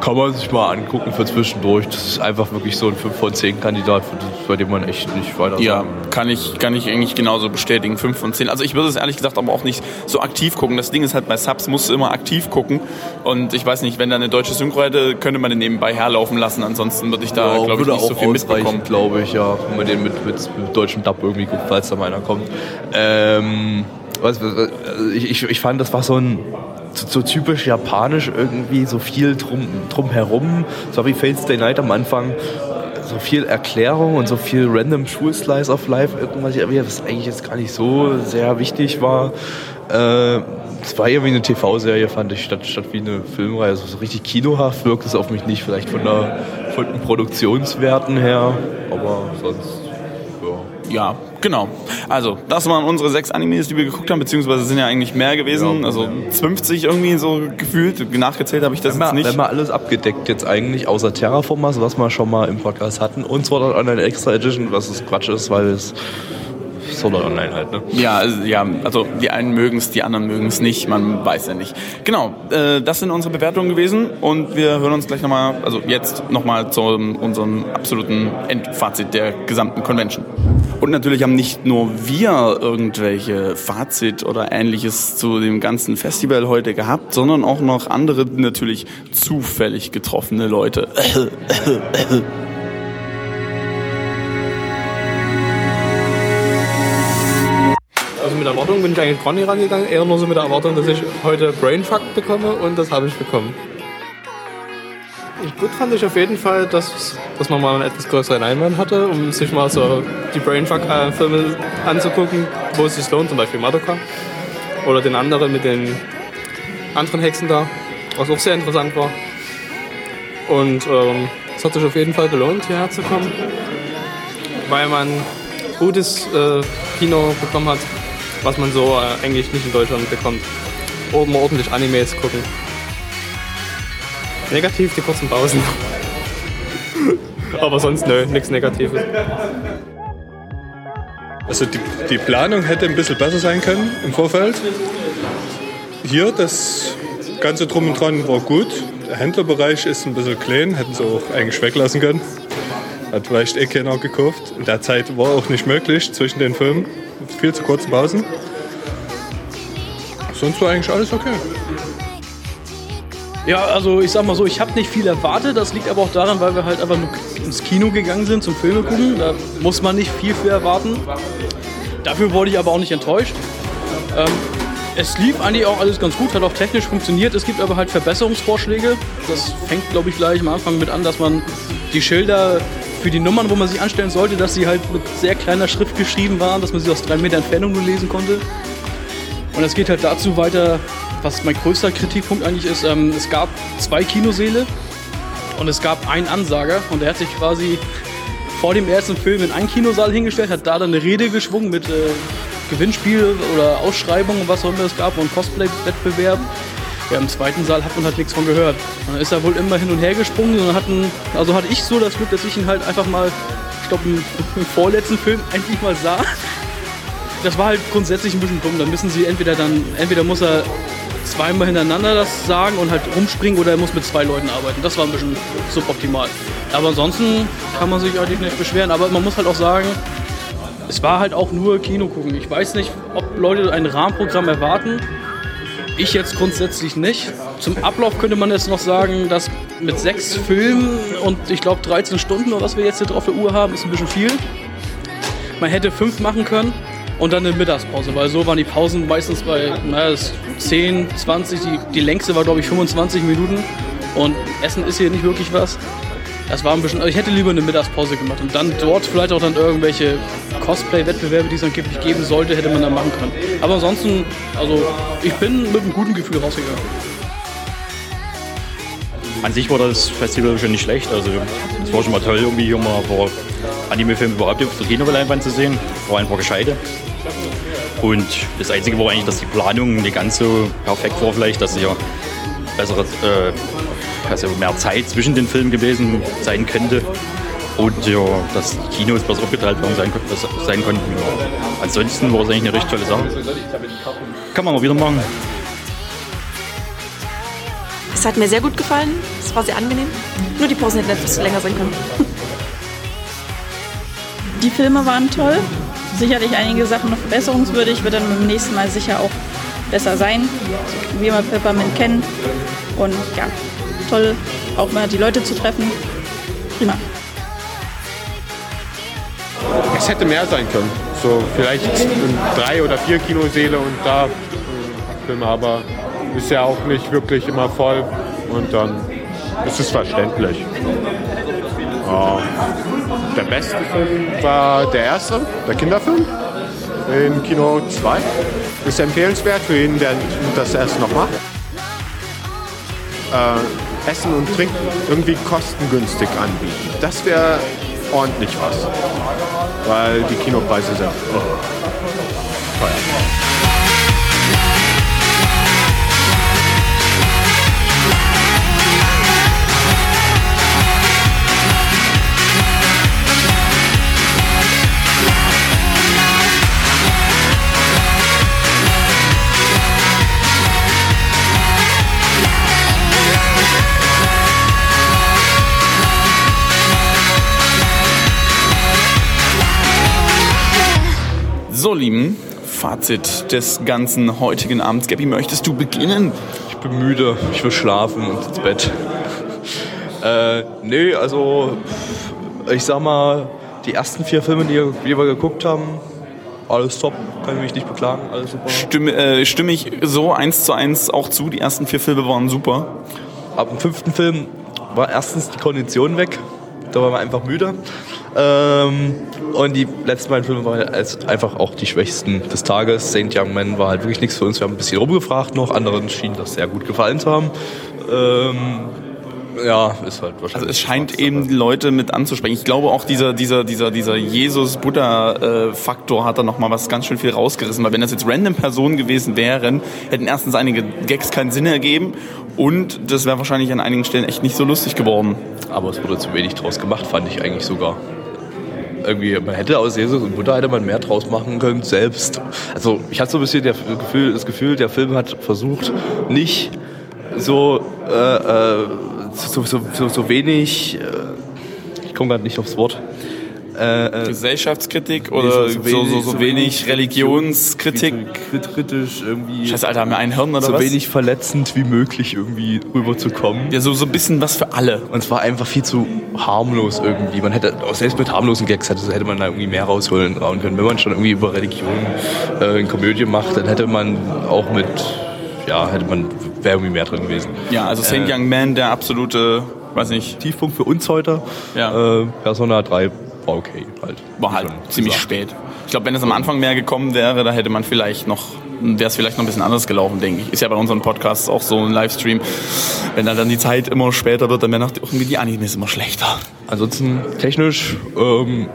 [SPEAKER 1] kann man sich mal angucken für zwischendurch. Das ist einfach wirklich so ein 5 von 10 Kandidat, bei dem man echt nicht weiter
[SPEAKER 2] Ja, kann ich, kann ich eigentlich genauso bestätigen. 5 von 10. Also ich würde es ehrlich gesagt aber auch nicht so aktiv gucken. Das Ding ist halt bei Subs musst du immer aktiv gucken. Und ich weiß nicht, wenn da eine deutsche Synchro hätte, könnte man den nebenbei herlaufen lassen. Ansonsten würde ich da,
[SPEAKER 1] Ja,
[SPEAKER 2] glaube ich, nicht so viel mitbekommen.
[SPEAKER 1] glaube ich, ja. Wenn man den mit, mit, mit deutschem Dub irgendwie guckt, falls da mal einer kommt. Ähm, was, was, ich, ich, ich fand, das war so ein so, typisch japanisch irgendwie, so viel drum, drum herum. So wie Stay Night am Anfang. So viel Erklärung und so viel random Schulslice of Life, irgendwas, was eigentlich jetzt gar nicht so sehr wichtig war. Äh, es war irgendwie eine TV-Serie, fand ich, statt, statt wie eine Filmreihe. Also so richtig kinohaft wirkt es auf mich nicht, vielleicht von, der, von den Produktionswerten her, aber sonst, ja.
[SPEAKER 2] Ja, genau. Also, das waren unsere sechs Animes, die wir geguckt haben, beziehungsweise sind ja eigentlich mehr gewesen.
[SPEAKER 1] Ja,
[SPEAKER 2] also
[SPEAKER 1] ja.
[SPEAKER 2] 50 irgendwie so gefühlt. Nachgezählt habe ich das
[SPEAKER 1] Wenn
[SPEAKER 2] jetzt
[SPEAKER 1] wir,
[SPEAKER 2] nicht.
[SPEAKER 1] wenn wir alles abgedeckt jetzt eigentlich, außer Terraformers, was wir schon mal im Podcast hatten, und Sword Art Online Extra Edition, was es Quatsch ist, weil es Sword Art Online halt, ne?
[SPEAKER 2] Ja, also, ja, also die einen mögen es, die anderen mögen es nicht, man weiß ja nicht. Genau, äh, das sind unsere Bewertungen gewesen und wir hören uns gleich nochmal, also jetzt nochmal zu unserem absoluten Endfazit der gesamten Convention. Und natürlich haben nicht nur wir irgendwelche Fazit oder ähnliches zu dem ganzen Festival heute gehabt, sondern auch noch andere natürlich zufällig getroffene Leute.
[SPEAKER 6] mit Erwartung bin ich eigentlich gar nicht rangegangen, eher nur so mit der Erwartung, dass ich heute Brainfuck bekomme und das habe ich bekommen. Gut fand ich auf jeden Fall, dass, dass man mal einen etwas größeren Einwand hatte, um sich mal so die Brainfuck-Filme anzugucken, wo es sich lohnt, zum Beispiel Madoka. Oder den anderen mit den anderen Hexen da, was auch sehr interessant war. Und ähm, es hat sich auf jeden Fall gelohnt, hierher zu kommen, weil man gutes äh, Kino bekommen hat, was man so äh, eigentlich nicht in Deutschland bekommt. Oben ordentlich Animes gucken. Negativ die kurzen Pausen. Aber sonst nö, nichts Negatives.
[SPEAKER 7] Also die, die Planung hätte ein bisschen besser sein können im Vorfeld. Hier das Ganze drum und dran war gut. Der Händlerbereich ist ein bisschen klein, hätten sie auch eigentlich weglassen können. Hat vielleicht eh keiner gekauft. In der Zeit war auch nicht möglich zwischen den Filmen. Viel zu kurzen Pausen. Sonst war eigentlich alles okay.
[SPEAKER 4] Ja, also ich sag mal so, ich habe nicht viel erwartet. Das liegt aber auch daran, weil wir halt einfach nur ins Kino gegangen sind zum Filme gucken. Da muss man nicht viel für erwarten. Dafür wurde ich aber auch nicht enttäuscht. Ähm, es lief eigentlich auch alles ganz gut, hat auch technisch funktioniert. Es gibt aber halt Verbesserungsvorschläge. Das fängt, glaube ich, gleich am Anfang mit an, dass man die Schilder für die Nummern, wo man sich anstellen sollte, dass sie halt mit sehr kleiner Schrift geschrieben waren, dass man sie aus drei Meter Entfernung nur lesen konnte. Und es geht halt dazu weiter, was mein größter Kritikpunkt eigentlich ist. Ähm, es gab zwei Kinoseele und es gab einen Ansager und der hat sich quasi vor dem ersten Film in einen Kinosaal hingestellt, hat da dann eine Rede geschwungen mit äh, Gewinnspiel oder Ausschreibung und was auch immer es gab und Cosplay-Wettbewerb. Ja, im zweiten Saal hat man halt nichts von gehört. Man ist da wohl immer hin und her gesprungen und hatten, also hatte ich so das Glück, dass ich ihn halt einfach mal, ich glaube, im, im vorletzten Film endlich mal sah. Das war halt grundsätzlich ein bisschen dumm. Da müssen sie entweder dann, entweder muss er zweimal hintereinander das sagen und halt rumspringen oder er muss mit zwei Leuten arbeiten. Das war ein bisschen suboptimal. Aber ansonsten kann man sich eigentlich nicht beschweren. Aber man muss halt auch sagen, es war halt auch nur Kino gucken. Ich weiß nicht, ob Leute ein Rahmenprogramm erwarten. Ich jetzt grundsätzlich nicht. Zum Ablauf könnte man jetzt noch sagen, dass mit sechs Filmen und ich glaube 13 Stunden, was wir jetzt hier drauf der Uhr haben, ist ein bisschen viel. Man hätte fünf machen können und dann eine Mittagspause, weil so waren die Pausen meistens bei naja, 10, 20, die, die längste war glaube ich 25 Minuten und Essen ist hier nicht wirklich was. Das war ein bisschen, also ich hätte lieber eine Mittagspause gemacht und dann dort vielleicht auch dann irgendwelche Cosplay-Wettbewerbe, die es angeblich geben sollte, hätte man dann machen können. Aber ansonsten, also ich bin mit einem guten Gefühl rausgegangen.
[SPEAKER 8] An sich war das Festival schon nicht schlecht. Also es war schon mal toll, irgendwie hier mal ein paar Anime-Filme überhaupt auf der Kinoleinwand zu sehen. War einfach gescheite. Und das Einzige war eigentlich, dass die Planung nicht ganz so perfekt war vielleicht, dass ja bessere, äh, also mehr Zeit zwischen den Filmen gewesen sein könnte. Und ja, dass die Kinos besser aufgeteilt worden sein, sein konnten. Ansonsten war es eigentlich eine richtig tolle Sache. Kann man mal wieder machen.
[SPEAKER 9] Es hat mir sehr gut gefallen. Es war sehr angenehm. Nur die Pausen hätten etwas länger sein können.
[SPEAKER 5] Die Filme waren toll. Sicherlich einige Sachen noch verbesserungswürdig. Wird dann beim nächsten Mal sicher auch besser sein. Wie wir Peppermint kennen. Und ja, toll, auch mal die Leute zu treffen. Prima.
[SPEAKER 10] Es hätte mehr sein können. So vielleicht drei oder vier Kinosäle und da äh, Filme, aber ist ja auch nicht wirklich immer voll und dann ist es verständlich. Ja. Der beste Film war der erste, der Kinderfilm in Kino 2. Ist empfehlenswert für jeden, der das erst noch macht. Äh, Essen und Trinken irgendwie kostengünstig anbieten. Das wäre ordentlich was. Weil die Kinopreise sind oh, teuer.
[SPEAKER 2] So, Lieben, Fazit des ganzen heutigen Abends. Gabby, möchtest du beginnen?
[SPEAKER 1] Ich bin müde, ich will schlafen und ins Bett. äh, nee, also ich sag mal, die ersten vier Filme, die, die wir geguckt haben, alles top, kann ich mich nicht beklagen, alles super.
[SPEAKER 2] Stimme, äh, stimme ich so eins zu eins auch zu. Die ersten vier Filme waren super.
[SPEAKER 1] Ab dem fünften Film war erstens die Kondition weg, da waren wir einfach müde. Ähm, und die letzten beiden Filme waren halt einfach auch die schwächsten des Tages. Saint Young Man war halt wirklich nichts für uns. Wir haben ein bisschen rumgefragt noch, anderen schien das sehr gut gefallen zu haben. Ähm, ja, ist halt wahrscheinlich.
[SPEAKER 2] Also es scheint eben die Leute mit anzusprechen. Ich glaube auch dieser, dieser, dieser, dieser Jesus-Buddha-Faktor hat da nochmal was ganz schön viel rausgerissen, weil wenn das jetzt random Personen gewesen wären, hätten erstens einige Gags keinen Sinn ergeben und das wäre wahrscheinlich an einigen Stellen echt nicht so lustig geworden.
[SPEAKER 1] Aber es wurde zu wenig draus gemacht, fand ich eigentlich sogar. Irgendwie, man hätte aus Jesus und Buddha hätte man mehr draus machen können, selbst. Also ich hatte so ein bisschen der Gefühl, das Gefühl, der Film hat versucht, nicht so, äh, äh, so, so, so, so wenig, äh, ich komme gerade nicht aufs Wort, äh,
[SPEAKER 2] Gesellschaftskritik oder so, so, so, so wenig Religionskritik.
[SPEAKER 1] Kritisch irgendwie.
[SPEAKER 2] Scheiße, Alter, haben wir ein Hirn oder
[SPEAKER 1] so
[SPEAKER 2] was?
[SPEAKER 1] wenig verletzend wie möglich irgendwie rüberzukommen.
[SPEAKER 2] Ja, so, so ein bisschen was für alle.
[SPEAKER 1] Und es war einfach viel zu harmlos irgendwie. Man hätte, auch selbst mit harmlosen Gags hätte, hätte man da irgendwie mehr rausholen rauen können. Wenn man schon irgendwie über Religion äh, eine Komödie macht, dann hätte man auch mit, ja, hätte man, wäre irgendwie mehr drin gewesen.
[SPEAKER 2] Ja, also Saint
[SPEAKER 1] Äh,
[SPEAKER 2] Young Man, der absolute, weiß nicht,
[SPEAKER 1] Tiefpunkt für uns heute.
[SPEAKER 2] Ja.
[SPEAKER 1] Äh, Persona 3 war okay halt.
[SPEAKER 2] war halt ziemlich
[SPEAKER 1] gesagt.
[SPEAKER 2] spät. Ich glaube, wenn es am Anfang mehr gekommen wäre, da hätte man vielleicht noch, wäre es vielleicht noch ein bisschen anders gelaufen, denke ich. Ist ja bei unseren Podcasts auch so ein Livestream. Wenn da dann die Zeit immer später wird, dann werden auch irgendwie die Animes immer schlechter.
[SPEAKER 1] Ansonsten technisch ähm,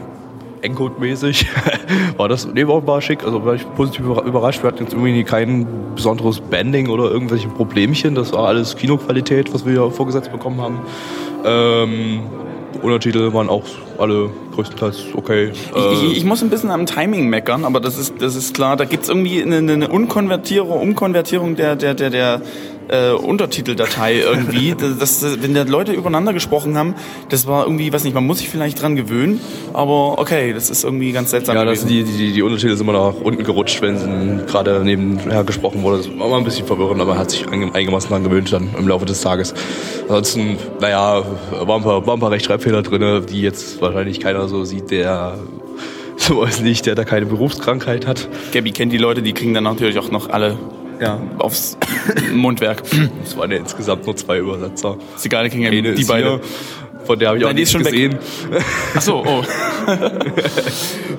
[SPEAKER 1] Encode-mäßig. war das, nee, war, war schick, also war ich positiv überra- überrascht. Wir hatten jetzt irgendwie kein besonderes Banding oder irgendwelche Problemchen. Das war alles Kinoqualität, was wir ja vorgesetzt bekommen haben. Ähm, Untertitel waren auch alle größtenteils okay.
[SPEAKER 2] Ich, ich, ich muss ein bisschen am Timing meckern, aber das ist, das ist klar. Da gibt's irgendwie eine, eine Unkonvertierung, Umkonvertierung der, der, der, der äh, Untertiteldatei irgendwie. Das, das, wenn da Leute übereinander gesprochen haben, das war irgendwie, weiß nicht, man muss sich vielleicht dran gewöhnen, aber okay, das ist irgendwie ganz seltsam.
[SPEAKER 1] ja, das, die, die, die Untertitel sind immer nach unten gerutscht, wenn sie gerade nebenher gesprochen wurde. Das war mal ein bisschen verwirrend, aber man hat sich einigermaßen dran gewöhnt dann im Laufe des Tages. Ansonsten, naja, waren ein paar, waren ein paar Rechtschreibfehler drin, die jetzt wahrscheinlich keiner so sieht, der so weiß nicht, der da keine Berufskrankheit hat.
[SPEAKER 2] Gabby kennt die Leute, die kriegen dann natürlich auch noch alle
[SPEAKER 1] Ja.
[SPEAKER 2] aufs Mundwerk.
[SPEAKER 1] Es waren ja insgesamt nur zwei Übersetzer.
[SPEAKER 2] Ist egal, ja
[SPEAKER 1] Eine
[SPEAKER 2] die beide.
[SPEAKER 1] hier, von der habe ich auch
[SPEAKER 2] Nein, die ist schon weg.
[SPEAKER 1] gesehen.
[SPEAKER 2] Ach so, oh.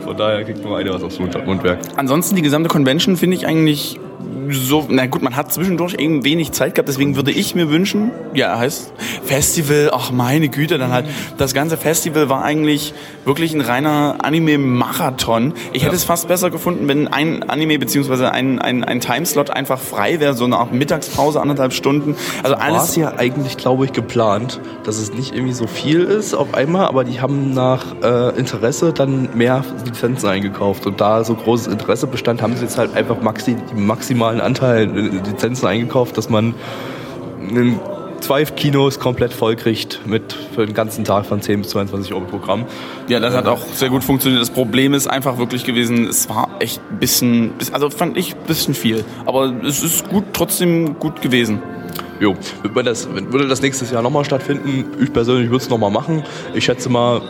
[SPEAKER 1] Von daher kriegt nur eine was aufs Mund- Mundwerk.
[SPEAKER 2] Ansonsten die gesamte Convention finde ich eigentlich so, na gut, man hat zwischendurch eben wenig Zeit gehabt, deswegen würde ich mir wünschen, ja, heißt Festival, ach meine Güte, dann halt, das ganze Festival war eigentlich wirklich ein reiner Anime-Marathon. Ich hätte es fast besser gefunden, wenn ein Anime beziehungsweise ein, ein, ein Timeslot einfach frei wäre, so eine Art Mittagspause, anderthalb Stunden. Also
[SPEAKER 1] War es
[SPEAKER 2] alles,
[SPEAKER 1] ja eigentlich, glaube ich, geplant, dass es nicht irgendwie so viel ist auf einmal, aber die haben nach äh, Interesse dann mehr Lizenzen eingekauft. Und da so großes Interesse bestand, haben sie jetzt halt einfach maxi den maximalen Anteil äh, Lizenzen eingekauft, dass man zwei Kinos komplett voll kriegt mit für den ganzen Tag von 10 bis 22 Euro Programm.
[SPEAKER 2] Ja, das hat auch sehr gut funktioniert. Das Problem ist einfach wirklich gewesen, es war echt ein bisschen, bis- also fand ich ein bisschen viel. Aber es ist gut, trotzdem gut gewesen.
[SPEAKER 1] Jo, das, würde das nächstes Jahr nochmal stattfinden? Ich persönlich würde es nochmal machen. Ich schätze mal,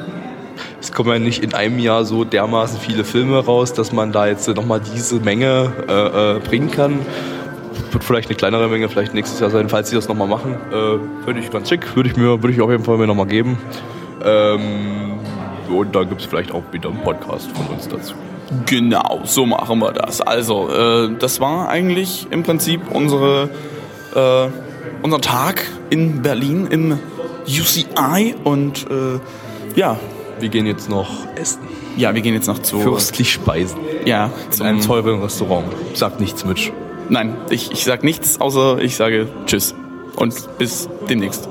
[SPEAKER 1] es kommen ja nicht in einem Jahr so dermaßen viele Filme raus, dass man da jetzt nochmal diese Menge äh, äh, bringen kann. Wird vielleicht eine kleinere Menge, vielleicht nächstes Jahr sein, falls sie das nochmal machen. Äh, Finde ich ganz schick, würde ich mir, würde ich auf jeden Fall mir nochmal geben. Ähm, und dann gibt es vielleicht auch wieder einen Podcast von uns dazu.
[SPEAKER 2] Genau, so machen wir das. Also, äh, das war eigentlich im Prinzip unsere, äh, unser Tag in Berlin im UCI und äh, ja.
[SPEAKER 1] Wir gehen jetzt noch essen.
[SPEAKER 2] Ja, wir gehen jetzt noch zu
[SPEAKER 1] Fürstlich speisen.
[SPEAKER 2] Ja,
[SPEAKER 1] In einem teuren Restaurant. Sagt nichts, Mitch.
[SPEAKER 2] Nein, ich, ich sag nichts, außer ich sage Tschüss und bis demnächst.